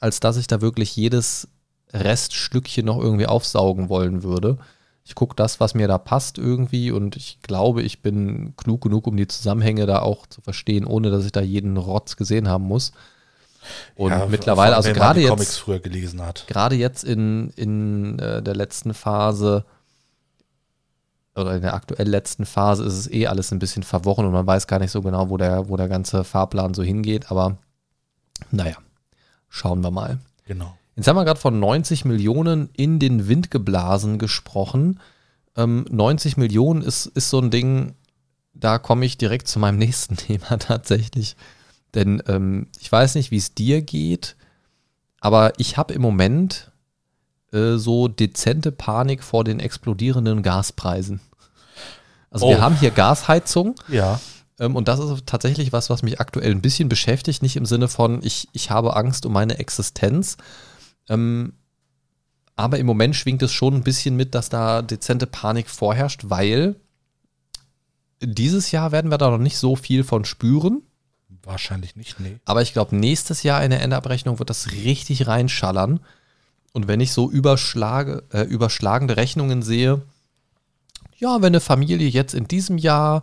als dass ich da wirklich jedes Reststückchen noch irgendwie aufsaugen wollen würde. Ich gucke das, was mir da passt irgendwie und ich glaube, ich bin klug genug, um die Zusammenhänge da auch zu verstehen, ohne dass ich da jeden Rotz gesehen haben muss. Und Ja, mittlerweile, also gerade jetzt, Comics früher gelesen hat. gerade jetzt in, in äh, der letzten Phase oder in der aktuell letzten Phase ist es eh alles ein bisschen verworren und man weiß gar nicht so genau, wo der, wo der ganze Fahrplan so hingeht. Aber naja, schauen wir mal. Genau. Jetzt haben wir gerade von 90 Millionen in den Wind geblasen gesprochen. Ähm, 90 Millionen ist, ist so ein Ding, da komme ich direkt zu meinem nächsten Thema tatsächlich. Denn ähm, ich weiß nicht, wie es dir geht, aber ich habe im Moment äh, so dezente Panik vor den explodierenden Gaspreisen. Also wir Oh. haben hier Gasheizung Ja, ähm, und das ist tatsächlich was, was mich aktuell ein bisschen beschäftigt. Nicht im Sinne von, ich, ich habe Angst um meine Existenz. Ähm, aber im Moment schwingt es schon ein bisschen mit, dass da dezente Panik vorherrscht, weil dieses Jahr werden wir da noch nicht so viel von spüren. wahrscheinlich nicht, nee. Aber ich glaube, nächstes Jahr in der Endabrechnung wird das richtig reinschallern. Und wenn ich so überschlage, äh, überschlagende Rechnungen sehe, ja, wenn eine Familie jetzt in diesem Jahr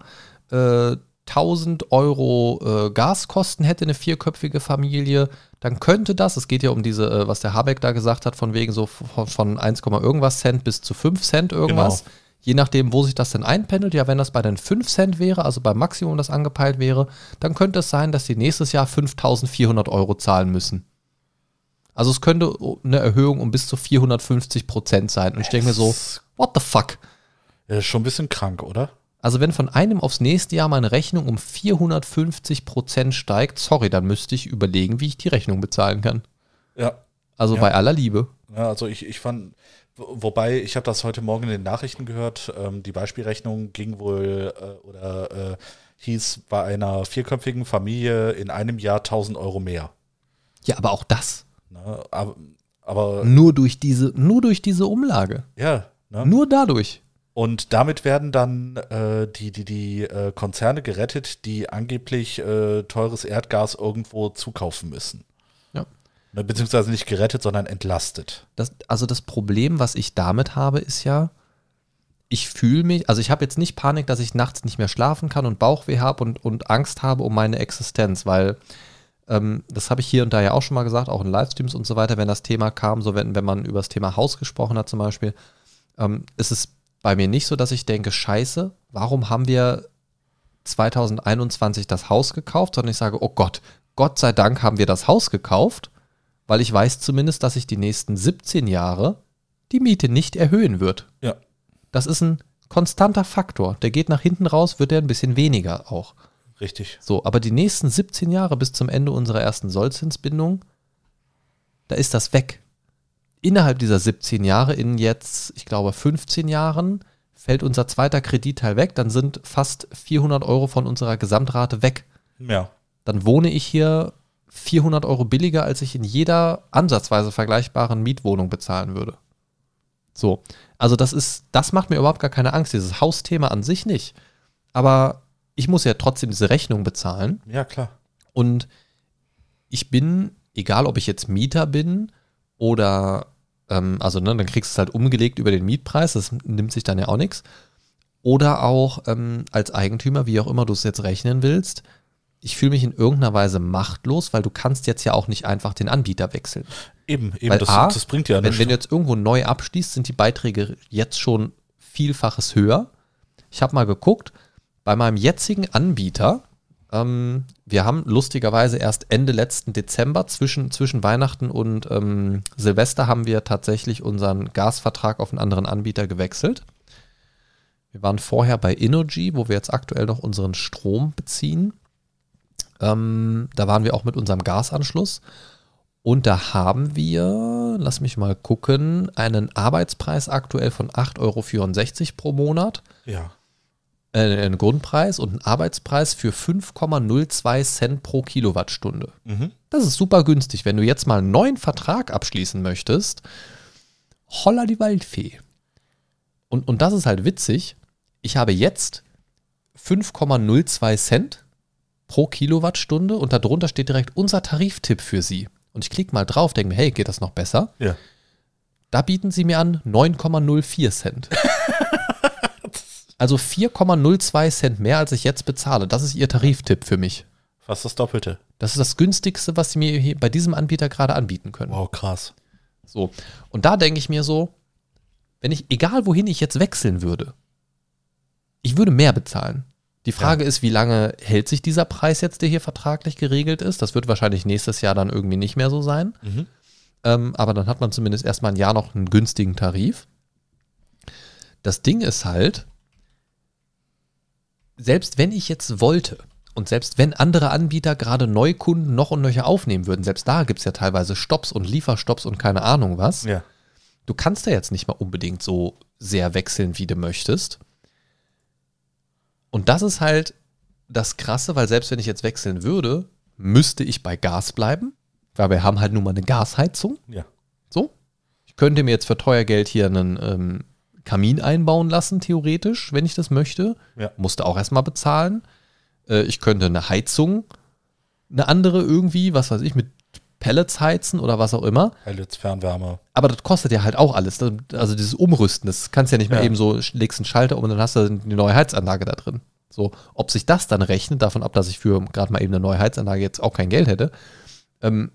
äh, 1000 Euro äh, Gaskosten hätte, eine vierköpfige Familie, dann könnte das, es geht ja um diese, äh, was der Habeck da gesagt hat, von wegen so von, von 1, irgendwas Cent bis zu 5 Cent irgendwas. Genau. Je nachdem, wo sich das denn einpendelt, ja, wenn das bei den 5 Cent wäre, also beim Maximum, das angepeilt wäre, dann könnte es sein, dass die nächstes Jahr 5400 Euro zahlen müssen. Also es könnte eine Erhöhung um bis zu 450 Prozent sein. Und ich denke mir so, what the fuck? Ja, ist schon ein bisschen krank, oder? Also wenn von einem aufs nächste Jahr meine Rechnung um 450 Prozent steigt, sorry, dann müsste ich überlegen, wie ich die Rechnung bezahlen kann. Ja. Also Ja. bei aller Liebe. Ja, also ich, ich fand, wo- wobei, ich habe das heute Morgen in den Nachrichten gehört, ähm, die Beispielrechnung ging wohl äh, oder äh, hieß bei einer vierköpfigen Familie in einem Jahr 1000 Euro mehr. Ja, aber auch das. Ne? Aber, aber Nur durch diese, nur durch diese Umlage. ja, ne? Nur dadurch. Und damit werden dann äh, die, die, die äh, Konzerne gerettet, die angeblich äh, teures Erdgas irgendwo zukaufen müssen. Ja. Ne, beziehungsweise nicht gerettet, sondern entlastet. Das, also das Problem, was ich damit habe, ist ja, ich fühle mich, also ich habe jetzt nicht Panik, dass ich nachts nicht mehr schlafen kann und Bauchweh habe und, und Angst habe um meine Existenz, weil ähm, das habe ich hier und da ja auch schon mal gesagt, auch in Livestreams und so weiter, wenn das Thema kam, so wenn, wenn man über das Thema Haus gesprochen hat zum Beispiel, ähm, ist es bei mir nicht so, dass ich denke, scheiße, warum haben wir 2021 das Haus gekauft, sondern ich sage, oh Gott, Gott sei Dank haben wir das Haus gekauft, weil ich weiß zumindest, dass sich die nächsten 17 Jahre die Miete nicht erhöhen wird. Ja. Das ist ein konstanter Faktor. Der geht nach hinten raus, wird er ein bisschen weniger auch. Richtig. So, aber die nächsten 17 Jahre bis zum Ende unserer ersten Sollzinsbindung, da ist das weg. Innerhalb dieser 17 Jahre, in jetzt, ich glaube, 15 Jahren, fällt unser zweiter Kreditteil weg, dann sind fast 400 Euro von unserer Gesamtrate weg. Ja. Dann wohne ich hier 400 Euro billiger, als ich in jeder ansatzweise vergleichbaren Mietwohnung bezahlen würde. So, also das ist, das macht mir überhaupt gar keine Angst, dieses Hausthema an sich nicht. Aber ich muss ja trotzdem diese Rechnung bezahlen. Ja, klar. Und ich bin, egal ob ich jetzt Mieter bin oder, ähm, also ne, dann kriegst du es halt umgelegt über den Mietpreis, das nimmt sich dann ja auch nichts. Oder auch ähm, als Eigentümer, wie auch immer du es jetzt rechnen willst, ich fühle mich in irgendeiner Weise machtlos, weil du kannst jetzt ja auch nicht einfach den Anbieter wechseln. Eben, eben, Weil das, A, das bringt ja Wenn, nichts. wenn du jetzt irgendwo neu abschließt, sind die Beiträge jetzt schon Vielfaches höher. Ich habe mal geguckt, bei meinem jetzigen Anbieter, ähm, wir haben lustigerweise erst Ende letzten Dezember, zwischen, zwischen Weihnachten und ähm, Silvester, haben wir tatsächlich unseren Gasvertrag auf einen anderen Anbieter gewechselt. Wir waren vorher bei Innogy, wo wir jetzt aktuell noch unseren Strom beziehen. Ähm, da waren wir auch mit unserem Gasanschluss. Und da haben wir, lass mich mal gucken, einen Arbeitspreis aktuell von 8,64 Euro pro Monat, ja. Äh, einen Grundpreis und einen Arbeitspreis für 5,02 Cent pro Kilowattstunde. Mhm. Das ist super günstig. Wenn du jetzt mal einen neuen Vertrag abschließen möchtest, holla die Waldfee. Und, und das ist halt witzig. Ich habe jetzt 5,02 Cent pro Kilowattstunde und darunter steht direkt unser Tariftipp für Sie. Und ich klicke mal drauf, denke mir, hey, geht das noch besser? Ja. Da bieten sie mir an 9,04 Cent. also 4,02 Cent mehr, als ich jetzt bezahle. Das ist ihr Tariftipp für mich. Fast das Doppelte. Das ist das günstigste, was sie mir hier bei diesem Anbieter gerade anbieten können. Wow, krass. So. Und da denke ich mir so, wenn ich, egal wohin ich jetzt wechseln würde, ich würde mehr bezahlen. Die Frage ist, wie lange hält sich dieser Preis jetzt, der hier vertraglich geregelt ist? Das wird wahrscheinlich nächstes Jahr dann irgendwie nicht mehr so sein. Mhm. Ähm, aber dann hat man zumindest erstmal ein Jahr noch einen günstigen Tarif. Das Ding ist halt, selbst wenn ich jetzt wollte und selbst wenn andere Anbieter gerade Neukunden noch und nöcher aufnehmen würden, selbst da gibt es ja teilweise Stops und Lieferstops und keine Ahnung was. Ja. Du kannst ja jetzt nicht mal unbedingt so sehr wechseln, wie du möchtest. Und das ist halt das Krasse, weil selbst wenn ich jetzt wechseln würde, müsste ich bei Gas bleiben, weil wir haben halt nun mal eine Gasheizung. Ja. So. Ich könnte mir jetzt für teuer Geld hier einen ähm, Kamin einbauen lassen, theoretisch, wenn ich das möchte. Ja. Musste auch erstmal bezahlen. Äh, ich könnte eine Heizung, eine andere irgendwie, was weiß ich, mit Pellets heizen oder was auch immer. Pellets, Fernwärme. Aber das kostet ja halt auch alles. Also dieses Umrüsten, das kannst du ja nicht mehr Ja. eben so, legst einen Schalter um und dann hast du die neue Heizanlage da drin. So, ob sich das dann rechnet, davon ab, dass ich für gerade mal eben eine neue Heizanlage jetzt auch kein Geld hätte, ähm,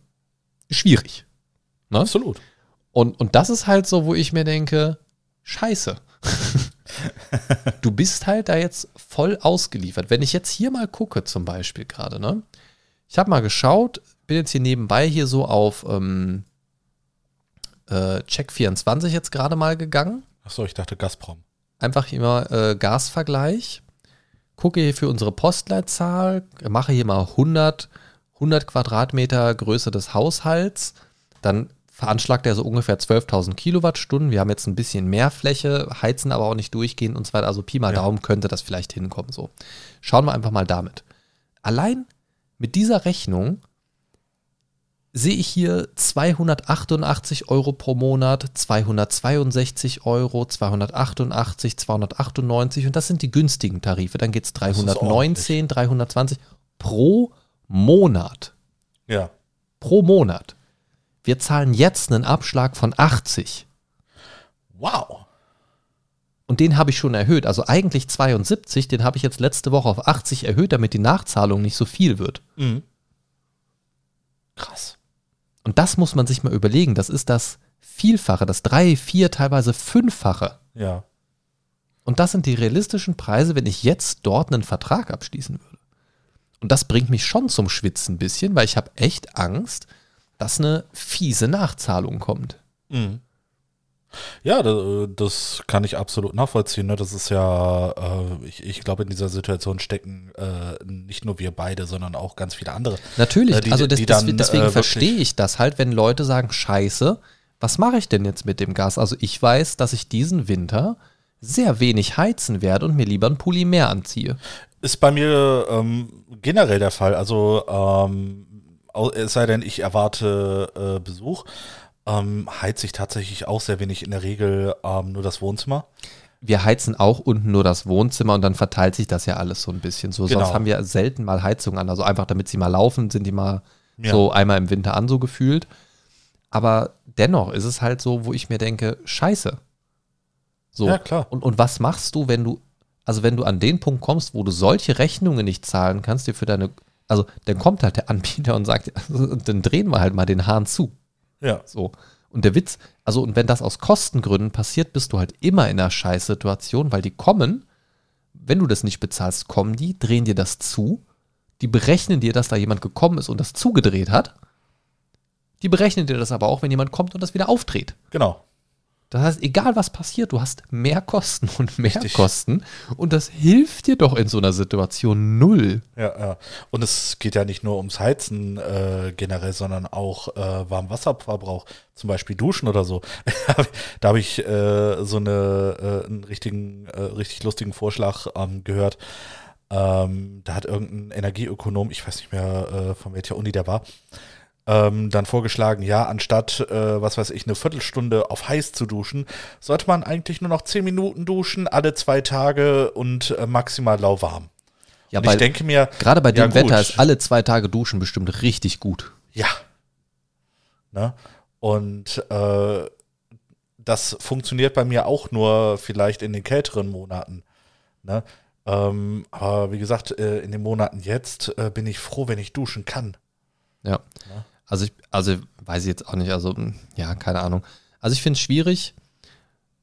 schwierig. Ne? Absolut. Und, und das ist halt so, wo ich mir denke, scheiße. du bist halt da jetzt voll ausgeliefert. Wenn ich jetzt hier mal gucke, zum Beispiel gerade, ne? Ich habe mal geschaut, bin jetzt hier nebenbei hier so auf ähm, äh, Check24 jetzt gerade mal gegangen. Achso, ich dachte Gazprom. Einfach hier mal äh, Gasvergleich. Gucke hier für unsere Postleitzahl, mache hier mal 100, 100 Quadratmeter Größe des Haushalts. Dann veranschlagt er so ungefähr 12.000 Kilowattstunden. Wir haben jetzt ein bisschen mehr Fläche, heizen aber auch nicht durchgehend und so weiter. Also Pi mal Ja. Daumen könnte das vielleicht hinkommen. So. Schauen wir einfach mal damit. Allein mit dieser Rechnung sehe ich hier 288 Euro pro Monat, 262 Euro, 288, 298 und das sind die günstigen Tarife. Dann geht es ist 319, 320 pro Monat. Ja. Pro Monat. Wir zahlen jetzt einen Abschlag von 80 Wow. und den habe ich schon erhöht. Also eigentlich 72, den habe ich jetzt letzte Woche auf 80 erhöht, damit die Nachzahlung nicht so viel wird. Mhm. Krass. Und das muss man sich mal überlegen. Das ist das Vielfache, das drei, vier, teilweise fünffache. Ja. Und das sind die realistischen Preise, wenn ich jetzt dort einen Vertrag abschließen würde. Und das bringt mich schon zum Schwitzen ein bisschen, weil ich habe echt Angst, dass eine fiese Nachzahlung kommt. Mhm. Ja, das, das kann ich absolut nachvollziehen. Ne? Das ist ja, äh, ich, ich glaube, in dieser Situation stecken äh, nicht nur wir beide, sondern auch ganz viele andere. Natürlich, Äh, die- also die dann, des, deswegen äh, verstehe ich das halt, wenn Leute sagen, scheiße, was mache ich denn jetzt mit dem Gas? Also ich weiß, dass ich diesen Winter sehr wenig heizen werde und mir lieber einen Pulli mehr anziehe. Ist bei mir ähm, generell der Fall. Also, ähm, es sei denn, ich erwarte äh, Besuch, ähm, heize ich tatsächlich auch sehr wenig. In der Regel ähm, nur das Wohnzimmer. Wir heizen auch unten nur das Wohnzimmer und dann verteilt sich das ja alles so ein bisschen. So, Genau. sonst haben wir selten mal Heizung an. Also einfach damit sie mal laufen, sind die mal Ja. So einmal im Winter an, so gefühlt. Aber dennoch ist es halt so, wo ich mir denke, scheiße. So. Ja, klar. Und, und was machst du, wenn du, also wenn du an den Punkt kommst, wo du solche Rechnungen nicht zahlen kannst, dir für deine, also dann kommt halt der Anbieter und sagt, also, dann drehen wir halt mal den Hahn zu. Ja. So. Und der Witz, also und wenn das aus Kostengründen passiert, bist du halt immer in einer Scheißsituation, weil die kommen, wenn du das nicht bezahlst, kommen die, drehen dir das zu, die berechnen dir, dass da jemand gekommen ist und das zugedreht hat. Die berechnen dir das aber auch, wenn jemand kommt und das wieder aufdreht. Genau. Das heißt, egal was passiert, du hast mehr Kosten und mehr Richtig. Kosten. Und das hilft dir doch in so einer Situation null. Ja, ja. Und es geht ja nicht nur ums Heizen äh, generell, sondern auch äh, Warmwasserverbrauch, zum Beispiel Duschen oder so. da habe ich äh, so eine, äh, einen richtigen, äh, richtig lustigen Vorschlag ähm, gehört. Ähm, da hat irgendein Energieökonom, ich weiß nicht mehr, äh, von welcher Uni der war, ähm, dann vorgeschlagen, ja, anstatt, äh, was weiß ich, eine Viertelstunde auf heiß zu duschen, sollte man eigentlich nur noch zehn Minuten duschen, alle zwei Tage und äh, maximal lauwarm. Ja, und ich denke mir, gerade bei ja, dem Wetter gut. ist alle zwei Tage duschen bestimmt richtig gut. Ja. Ne? Und äh, das funktioniert bei mir auch nur vielleicht in den kälteren Monaten. Ne? Ähm, aber wie gesagt, äh, in den Monaten jetzt äh, bin ich froh, wenn ich duschen kann. Ja. Also ich, also weiß ich jetzt auch nicht, also hm, ja, keine Ahnung. Also ich finde es schwierig.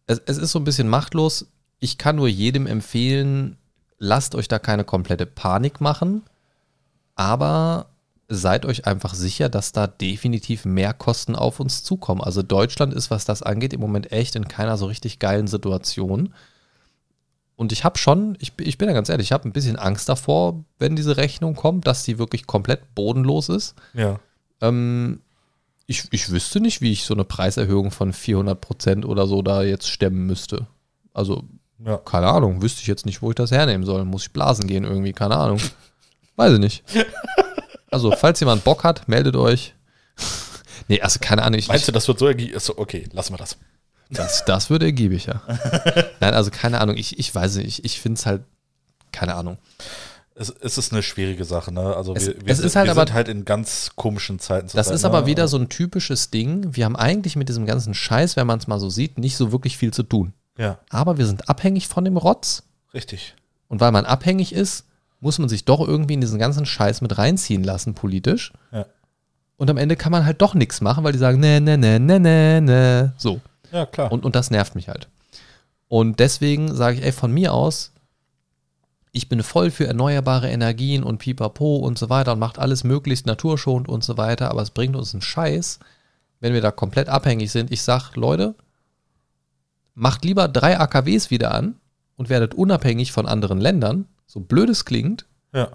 Es, es ist so ein bisschen machtlos. Ich kann nur jedem empfehlen, lasst euch da keine komplette Panik machen, aber seid euch einfach sicher, dass da definitiv mehr Kosten auf uns zukommen. Also Deutschland ist, was das angeht, im Moment echt in keiner so richtig geilen Situation. Und ich habe schon, ich, bin- ich bin ja ganz ehrlich, ich habe ein bisschen Angst davor, wenn diese Rechnung kommt, dass die wirklich komplett bodenlos ist. Ja. Ähm, ich, ich wüsste nicht, wie ich so eine Preiserhöhung von 400 Prozent oder so da jetzt stemmen müsste. Also, Ja. keine Ahnung, wüsste ich jetzt nicht, wo ich das hernehmen soll. Muss ich blasen gehen irgendwie, keine Ahnung. Weiß ich nicht. Also, falls jemand Bock hat, meldet euch. nee, also keine Ahnung. Ich, Meinst du, das wird so? So, okay, lassen wir das. Das, das würde ergiebig, ja. Nein, also keine Ahnung. Ich, ich weiß nicht. Ich, ich finde es halt, keine Ahnung. Es, es ist eine schwierige Sache, ne? Also Es- wir, wir, es ist halt wir aber- sind halt in ganz komischen Zeiten Das zurzeit, ist aber ne? wieder so ein typisches Ding. Wir haben eigentlich mit diesem ganzen Scheiß, wenn man es mal so sieht, nicht so wirklich viel zu tun. Ja, Aber wir sind abhängig von dem Rotz. richtig. Und weil man abhängig ist, muss man sich doch irgendwie in diesen ganzen Scheiß mit reinziehen lassen, politisch. Ja. Und am Ende kann man halt doch nichts machen, weil die sagen, ne, ne, ne, ne, ne, ne. So. Ja, klar. Und, und das nervt mich halt. Und deswegen sage ich, ey, von mir aus, ich bin voll für erneuerbare Energien und pipapo und so weiter und macht alles möglichst naturschonend und so weiter, aber es bringt uns einen Scheiß, wenn wir da komplett abhängig sind. Ich sag, Leute, macht lieber drei AKWs wieder an und werdet unabhängig von anderen Ländern, so blöd es klingt, ja.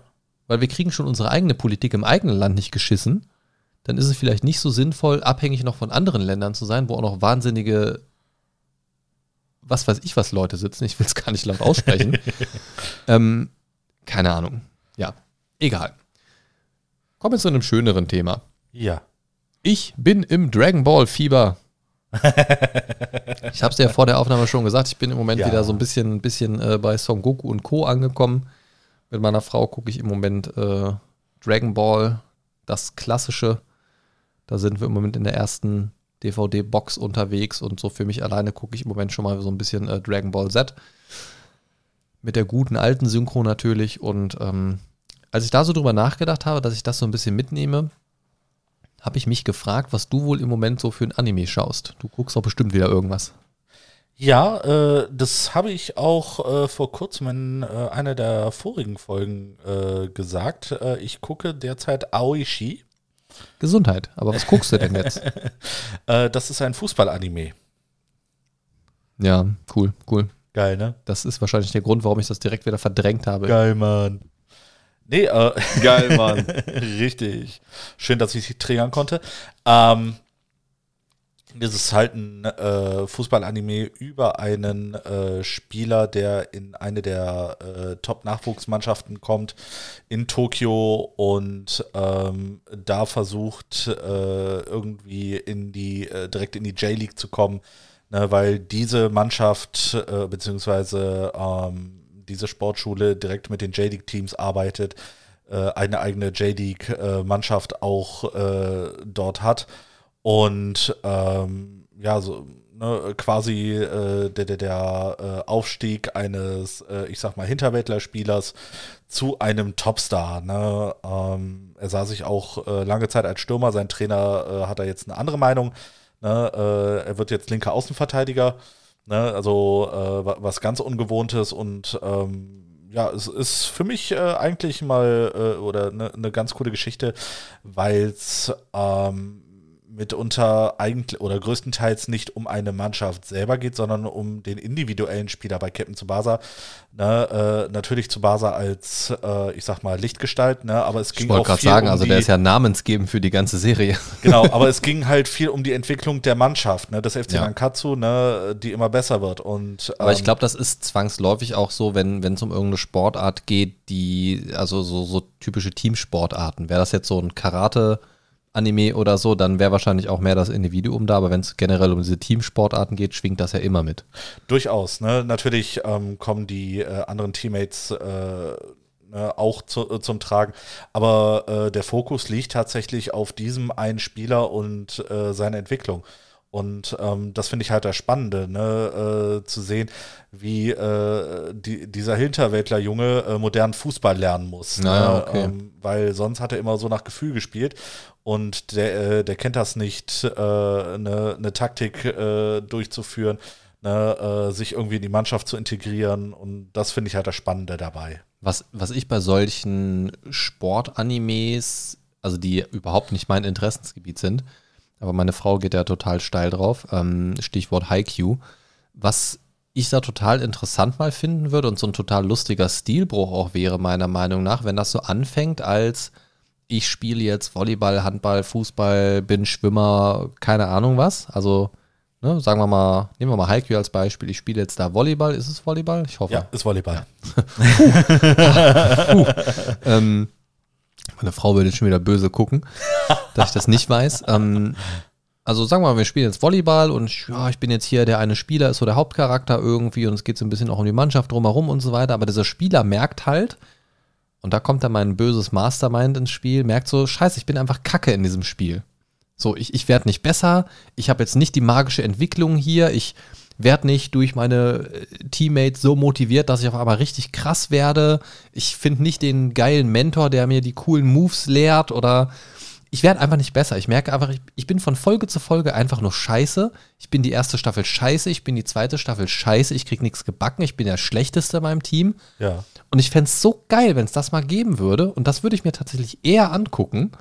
weil wir kriegen schon unsere eigene Politik im eigenen Land nicht geschissen, dann ist es vielleicht nicht so sinnvoll, abhängig noch von anderen Ländern zu sein, wo auch noch wahnsinnige, was weiß ich, was Leute sitzen. Ich will es gar nicht laut aussprechen. ähm, keine Ahnung. Ja, egal. Kommen wir zu einem schöneren Thema. Ja. Ich bin im Dragon Ball Fieber. ich habe es ja vor der Aufnahme schon gesagt, ich bin im Moment Ja. wieder so ein bisschen, ein bisschen äh, bei Son Goku und Co. angekommen. Mit meiner Frau gucke ich im Moment äh, Dragon Ball, das klassische. Da sind wir im Moment in der ersten DVD-Box unterwegs und so für mich alleine gucke ich im Moment schon mal so ein bisschen äh, Dragon Ball Z. Mit der guten alten Synchro natürlich. Und ähm, als ich da so drüber nachgedacht habe, dass ich das so ein bisschen mitnehme, habe ich mich gefragt, was du wohl im Moment so für ein Anime schaust. Du guckst doch bestimmt wieder irgendwas. Ja, äh, das habe ich auch äh, vor kurzem in äh, einer der vorigen Folgen äh, gesagt. Äh, ich gucke derzeit Aoishi. Gesundheit. Aber was guckst du denn jetzt? Äh, das ist ein Fußballanime. ja, cool, cool. Geil, ne? Das ist wahrscheinlich der Grund, warum ich das direkt wieder verdrängt habe. Geil, Mann. Nee, äh, Geil, Mann. richtig. Schön, dass ich sie triggern konnte. Ähm, das ist halt ein äh, Fußballanime über einen äh, Spieler, der in eine der äh, Top-Nachwuchsmannschaften kommt in Tokio und ähm, da versucht äh, irgendwie in die äh, direkt in die J-League zu kommen, ne, weil diese Mannschaft äh, beziehungsweise ähm, diese Sportschule direkt mit den J-League-Teams arbeitet, äh, eine eigene J-League-Mannschaft auch dort hat. Und ähm, ja, so ne, quasi äh, der, der, der äh, Aufstieg eines, äh, ich sag mal, Hinterwäldlerspielers zu einem Topstar. Ne? Ähm, er sah sich auch äh, lange Zeit als Stürmer, sein Trainer äh, hat da jetzt eine andere Meinung. Ne? Äh, er wird jetzt linker Außenverteidiger, ne? also was ganz Ungewohntes und ähm, ja, es ist für mich äh, eigentlich mal äh, oder eine ne ganz coole Geschichte, weil es ähm, mitunter eigentlich oder größtenteils nicht um eine Mannschaft selber geht, sondern um den individuellen Spieler bei Captain Tsubasa. Ne, äh, natürlich Tsubasa als, äh, ich sag mal, Lichtgestalt, ne, aber es ging ich wollte gerade sagen, um also der ist ja namensgebend für die ganze Serie. Genau, aber es ging halt viel um die Entwicklung der Mannschaft, ne, des FC ja. Nankatsu, ne, die immer besser wird. Und, ähm, aber ich glaube, das ist zwangsläufig auch so, wenn es um irgendeine Sportart geht, die, also so, so typische Teamsportarten. Wäre das jetzt so ein Karate- Anime oder so, dann wäre wahrscheinlich auch mehr das Individuum da, aber wenn es generell um diese Teamsportarten geht, schwingt das ja immer mit. Durchaus, ne? Natürlich ähm, kommen die äh, anderen Teammates äh, ne, auch zu, äh, zum Tragen, aber äh, der Fokus liegt tatsächlich auf diesem einen Spieler und äh, seine Entwicklung. Und ähm, das finde ich halt das Spannende, ne, äh, zu sehen, wie äh, die, dieser Hinterwäldler-Junge äh, modernen Fußball lernen muss. Naja, ne? okay. ähm, weil sonst hat er immer so nach Gefühl gespielt und der, äh, der kennt das nicht, eine äh, ne, ne Taktik äh, durchzuführen, ne, sich irgendwie in die Mannschaft zu integrieren. Und das finde ich halt das Spannende dabei. Was, was ich bei solchen Sportanimes, also die überhaupt nicht mein Interessensgebiet sind, aber meine Frau geht ja total steil drauf, ähm, Stichwort Haiku, was ich da total interessant mal finden würde und so ein total lustiger Stilbruch auch wäre, meiner Meinung nach, wenn das so anfängt als ich spiele jetzt Volleyball, Handball, Fußball, bin Schwimmer, keine Ahnung was. Also, ne, sagen wir mal, nehmen wir mal Haiku als Beispiel. Ich spiele jetzt da Volleyball. Ist es Volleyball? Ich hoffe. Ja, ist Volleyball. Puh. ähm, meine Frau würde schon wieder böse gucken, dass ich das nicht weiß. Ähm, also sagen wir mal, wir spielen jetzt Volleyball und ja, ich bin jetzt hier, der eine Spieler ist so der Hauptcharakter irgendwie und es geht so ein bisschen auch um die Mannschaft drumherum und so weiter. Aber dieser Spieler merkt halt, und da kommt dann mein böses Mastermind ins Spiel, merkt so, scheiße, ich bin einfach kacke in diesem Spiel. So, ich, ich werde nicht besser, ich habe jetzt nicht die magische Entwicklung hier, ich werde nicht durch meine äh, Teammates so motiviert, dass ich auf einmal richtig krass werde. Ich finde nicht den geilen Mentor, der mir die coolen Moves lehrt oder ich werde einfach nicht besser. Ich merke einfach, ich, ich, bin von Folge zu Folge einfach nur scheiße. Ich bin die erste Staffel scheiße, ich bin die zweite Staffel scheiße, ich krieg nichts gebacken, ich bin der Schlechteste in meinem Team. Ja. Und ich fände es so geil, wenn es das mal geben würde. Und das würde ich mir tatsächlich eher angucken.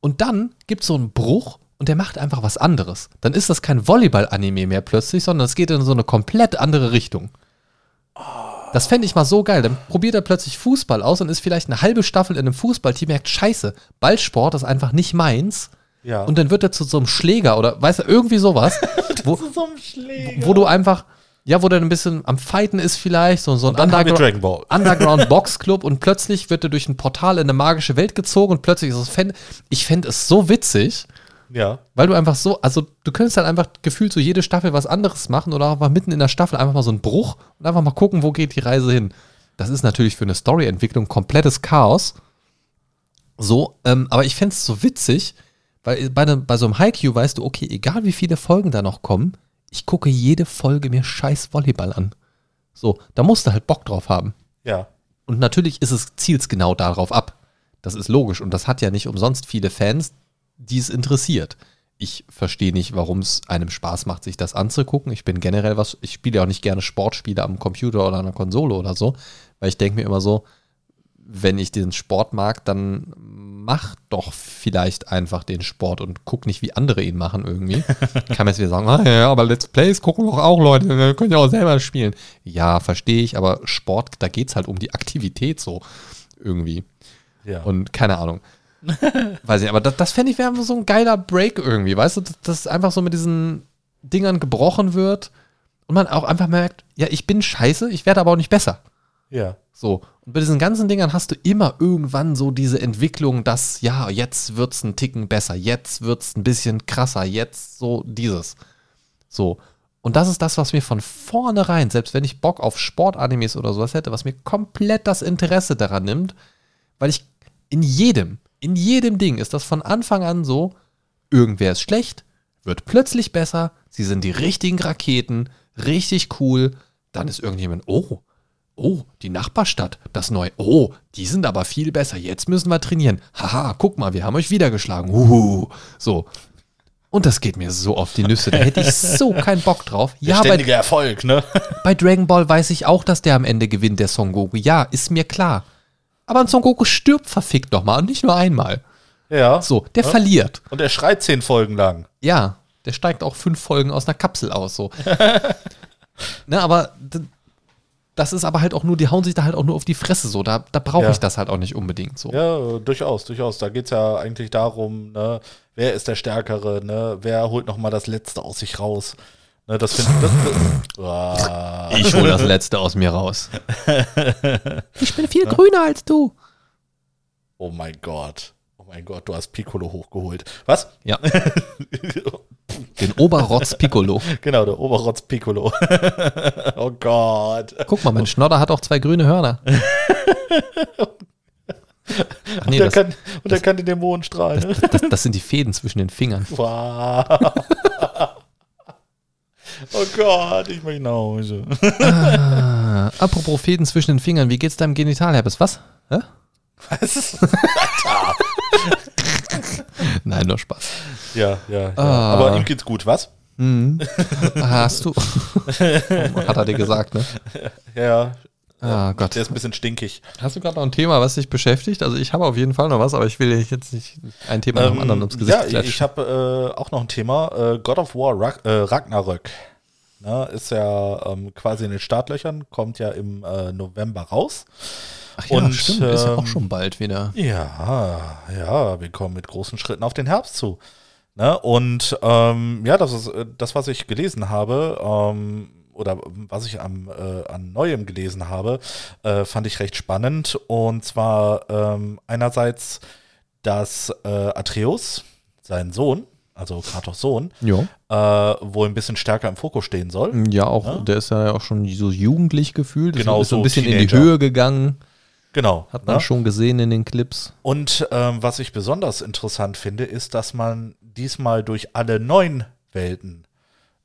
Und dann gibt es so einen Bruch und der macht einfach was anderes. Dann ist das kein Volleyball-Anime mehr plötzlich, sondern es geht in so eine komplett andere Richtung. Das fände ich mal so geil. Dann probiert er plötzlich Fußball aus und ist vielleicht eine halbe Staffel in einem Fußballteam, merkt, scheiße, Ballsport ist einfach nicht meins. Ja. Und dann wird er zu so einem Schläger oder weißt du, irgendwie sowas. wo, zu so einem Schläger. Wo du einfach, ja, wo der ein bisschen am Fighten ist vielleicht, so, so ein Underground, Underground Box Club und plötzlich wird er durch ein Portal in eine magische Welt gezogen und plötzlich ist es Fan. Ich fände es so witzig. Ja. Weil du einfach so, also du könntest dann einfach gefühlt so jede Staffel was anderes machen oder einfach mitten in der Staffel einfach mal so einen Bruch und einfach mal gucken, wo geht die Reise hin. Das ist natürlich für eine Storyentwicklung komplettes Chaos. So, ähm, aber ich fände es so witzig, weil bei, ne, bei so einem Haiku weißt du, okay, egal wie viele Folgen da noch kommen, ich gucke jede Folge mir scheiß Volleyball an. So, da musst du halt Bock drauf haben. Ja. Und natürlich ist es, zielt genau darauf ab. Das ist logisch. Und das hat ja nicht umsonst viele Fans, die es interessiert. Ich verstehe nicht, warum es einem Spaß macht, sich das anzugucken. Ich bin generell was, ich spiele ja auch nicht gerne Sportspiele am Computer oder an der Konsole oder so, weil ich denke mir immer so, wenn ich den Sport mag, dann mach doch vielleicht einfach den Sport und guck nicht, wie andere ihn machen irgendwie. Ich kann mir jetzt wieder sagen, ah, ja, aber Let's Plays gucken doch auch Leute, wir können ja auch selber spielen. Ja, verstehe ich, aber Sport, da geht es halt um die Aktivität so irgendwie. Ja. Und keine Ahnung. Weiß ich, aber das, das fände ich wäre so ein geiler Break irgendwie, weißt du, dass das einfach so mit diesen Dingern gebrochen wird und man auch einfach merkt, ja, ich bin scheiße, ich werde aber auch nicht besser. Ja. So. Und bei diesen ganzen Dingern hast du immer irgendwann so diese Entwicklung, dass, ja, jetzt wird es ein Ticken besser, jetzt wird es ein bisschen krasser, jetzt so dieses. So. Und das ist das, was mir von vornherein, selbst wenn ich Bock auf Sportanimes oder sowas hätte, was mir komplett das Interesse daran nimmt, weil ich In jedem, in jedem Ding ist das von Anfang an so, irgendwer ist schlecht, wird plötzlich besser, sie sind die richtigen Raketen, richtig cool, dann ist irgendjemand, oh, oh, die Nachbarstadt, das neue, oh, die sind aber viel besser, jetzt müssen wir trainieren. Haha, guck mal, wir haben euch wieder geschlagen. Uhu. So. Und das geht mir so auf die Nüsse, da hätte ich so keinen Bock drauf. Der Ja, bei, Erfolg, ne? bei Dragon Ball weiß ich auch, dass der am Ende gewinnt, der Son Goku. Ja, ist mir klar. Aber ein Son Goku stirbt verfickt nochmal und nicht nur einmal. Ja. So, der verliert. Und er schreit zehn Folgen lang. Ja, der steigt auch fünf Folgen aus einer Kapsel aus, so. ne, aber das ist aber halt auch nur, die hauen sich da halt auch nur auf die Fresse, so. Da, da brauche Ja. ich das halt auch nicht unbedingt, so. Ja, durchaus, durchaus. Da geht es ja eigentlich darum, ne, wer ist der Stärkere, ne, wer holt noch mal das Letzte aus sich raus. Ne, das finde das, das, Ah. Ich hole das Letzte aus mir raus. Ich bin viel grüner als du. Oh mein Gott. Oh mein Gott, du hast Piccolo hochgeholt. Was? Ja, den Oberrotz Piccolo. genau, der Oberrotz Piccolo. oh Gott. Guck mal, mein Schnodder hat auch zwei grüne Hörner. Ach nee, der das, kann, und er kann die Dämonen strahlen. ne? das, das sind die Fäden zwischen den Fingern. Wow. Oh Gott, ich möchte nach Hause. Ah, apropos Fäden zwischen den Fingern, wie geht's deinem Genitalherpes? Was? Hä? Was? Nein, nur Spaß. Ja, ja, ja. Ah. Aber ihm geht's gut, was? Hast du? Hat er dir gesagt, ne? Ja, Ah Gott. der ist ein bisschen stinkig. Hast du gerade noch ein Thema, was dich beschäftigt? Also ich habe auf jeden Fall noch was, aber ich will jetzt nicht ein Thema nach dem Ähm, anderen ums Gesicht ja, ich, klatschen. ich habe äh, auch noch ein Thema. Äh, God of War Rag äh, Ragnarök. Ne, ist ja ähm, quasi in den Startlöchern, kommt ja im äh, November raus. Ach ja, und, stimmt, ist ja auch ähm, schon bald wieder. Ja, ja, wir kommen mit großen Schritten auf den Herbst zu. Ne? Und ähm, ja, das ist äh, das, was ich gelesen habe, ähm, oder was ich am, äh, an Neuem gelesen habe, äh, fand ich recht spannend. Und zwar ähm, einerseits, dass äh, Atreus, sein Sohn, also Kratos Sohn, Ja. äh, wohl ein bisschen stärker im Fokus stehen soll. Ja, auch, Ja. der ist ja auch schon so jugendlich gefühlt. Genau, ist so ein bisschen in die Teenager. Höhe gegangen. Genau. Hat man ne? schon gesehen in den Clips. Und ähm, was ich besonders interessant finde, ist, dass man diesmal durch alle neun Welten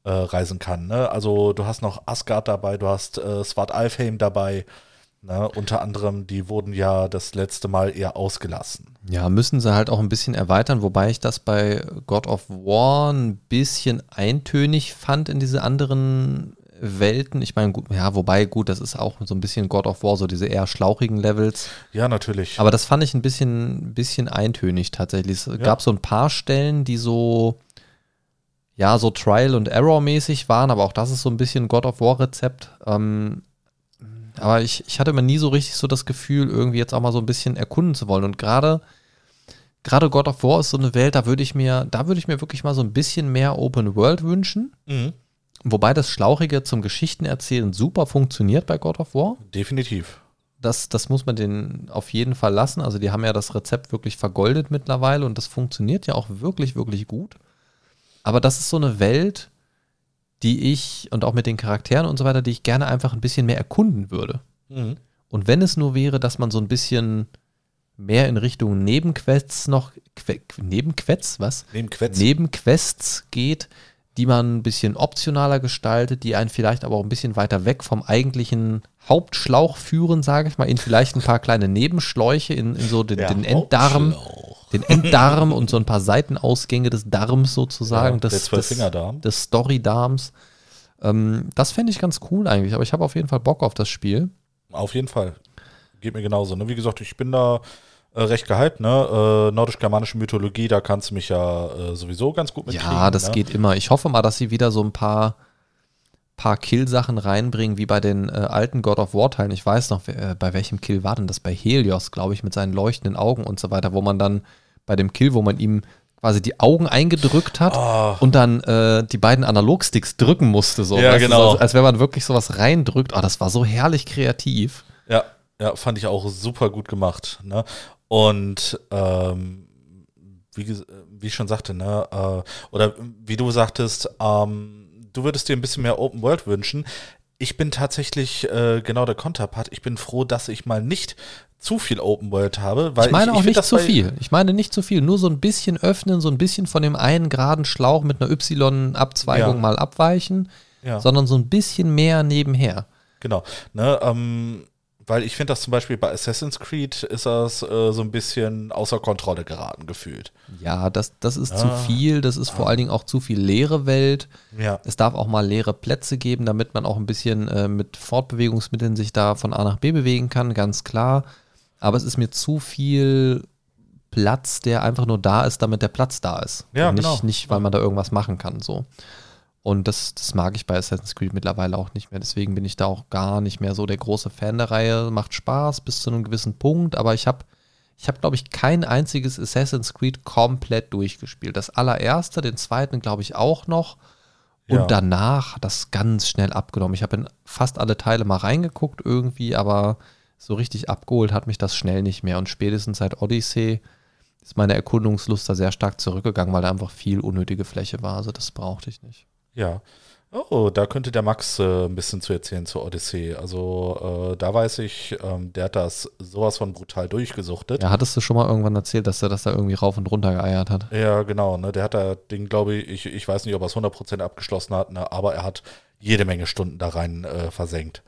äh, reisen kann. Ne? Also du hast noch Asgard dabei, du hast äh, Svartalfheim dabei. Ne? Unter anderem, die wurden ja das letzte Mal eher ausgelassen. Ja, müssen sie halt auch ein bisschen erweitern, wobei ich das bei God of War ein bisschen eintönig fand in diese anderen Welten. Ich meine, gut, ja, wobei, gut, das ist auch so ein bisschen God of War, so diese eher schlauchigen Levels. Ja, natürlich. Aber das fand ich ein bisschen, bisschen eintönig tatsächlich. Es gab so ein paar Stellen, die so, ja, so Trial and Error mäßig waren, aber auch das ist so ein bisschen God of War Rezept. Ähm, aber ich, ich hatte mir nie so richtig so das Gefühl, irgendwie jetzt auch mal so ein bisschen erkunden zu wollen. Und gerade, gerade God of War ist so eine Welt, da würde ich mir, da würde ich mir wirklich mal so ein bisschen mehr Open World wünschen. mhm. Wobei das Schlauchige zum Geschichtenerzählen super funktioniert bei God of War Definitiv. das, das muss man denen auf jeden Fall lassen. Also die haben ja das Rezept wirklich vergoldet mittlerweile und das funktioniert ja auch wirklich, wirklich gut. Aber das ist so eine Welt, die ich und auch mit den Charakteren und so weiter, die ich gerne einfach ein bisschen mehr erkunden würde. Mhm. Und wenn es nur wäre, dass man so ein bisschen mehr in Richtung Nebenquests noch, Que, Nebenquests, was? Neben Quetz. Nebenquests geht, die man ein bisschen optionaler gestaltet, die einen vielleicht aber auch ein bisschen weiter weg vom eigentlichen Hauptschlauch führen, sage ich mal, in vielleicht ein paar kleine Nebenschläuche in, in so den, den Enddarm, den Enddarm und so ein paar Seitenausgänge des Darms sozusagen, Ja, des, des, des Story-Darms. Ähm, das fände ich ganz cool eigentlich, aber ich habe auf jeden Fall Bock auf das Spiel. Auf jeden Fall. Geht mir genauso. Ne? Wie gesagt, ich bin da äh, recht gehypt. Ne? Äh, Nordisch-germanische Mythologie, da kannst du mich ja äh, sowieso ganz gut mitkriegen. Ja, das ne? geht immer. Ich hoffe mal, dass sie wieder so ein paar, paar Kill-Sachen reinbringen, wie bei den äh, alten God of War-Teilen. Ich weiß noch, äh, bei welchem Kill war denn das? Bei Helios, glaube ich, mit seinen leuchtenden Augen und so weiter, wo man dann bei dem Kill, wo man ihm quasi die Augen eingedrückt hat Ah. und dann äh, die beiden Analogsticks drücken musste. So, Ja, weißt genau. als, als wenn man wirklich sowas reindrückt. Oh, das war so herrlich kreativ. Ja, ja, fand ich auch super gut gemacht. Ne? Und ähm, wie, wie ich schon sagte, ne, äh, oder wie du sagtest, ähm, du würdest dir ein bisschen mehr Open World wünschen. ich bin tatsächlich äh, genau der Konterpart. Ich bin froh, dass ich mal nicht zu viel Open World habe. Weil ich meine ich, auch find nicht zu viel. Ich meine nicht zu viel. Nur so ein bisschen öffnen, so ein bisschen von dem einen geraden Schlauch mit einer Y-Abzweigung Ja. mal abweichen, Ja. sondern so ein bisschen mehr nebenher. Genau. Ne, ähm, weil ich finde das zum Beispiel bei Assassin's Creed ist das äh, so ein bisschen außer Kontrolle geraten gefühlt. Ja, das, das ist Ah. zu viel. Das ist vor allen Dingen auch zu viel leere Welt. Ja. Es darf auch mal leere Plätze geben, damit man auch ein bisschen äh, mit Fortbewegungsmitteln sich da von A nach B bewegen kann, ganz klar. Aber es ist mir zu viel Platz, der einfach nur da ist, damit der Platz da ist. Ja, nicht, genau. nicht, weil man da irgendwas machen kann. So. Und das, das mag ich bei Assassin's Creed mittlerweile auch nicht mehr. Deswegen bin ich da auch gar nicht mehr so der große Fan der Reihe. Macht Spaß bis zu einem gewissen Punkt, aber ich habe, ich habe, glaube ich, kein einziges Assassin's Creed komplett durchgespielt. Das allererste, den zweiten, glaube ich, auch noch. Und Ja. danach hat das ganz schnell abgenommen. Ich habe in fast alle Teile mal reingeguckt irgendwie, aber so richtig abgeholt hat mich das schnell nicht mehr. Und spätestens seit Odyssey ist meine Erkundungslust da sehr stark zurückgegangen, weil da einfach viel unnötige Fläche war. Also das brauchte ich nicht. Ja. Oh, da könnte der Max äh, ein bisschen zu erzählen zur Odyssee. Also äh, da weiß ich, ähm, der hat das sowas von brutal durchgesuchtet. Ja, hattest du schon mal irgendwann erzählt, dass er das da irgendwie rauf und runter geeiert hat? Ja, genau. Ne? Der hat da Ding, glaube ich, ich, ich weiß nicht, ob er es 100% abgeschlossen hat, ne? aber er hat jede Menge Stunden da rein äh, versenkt.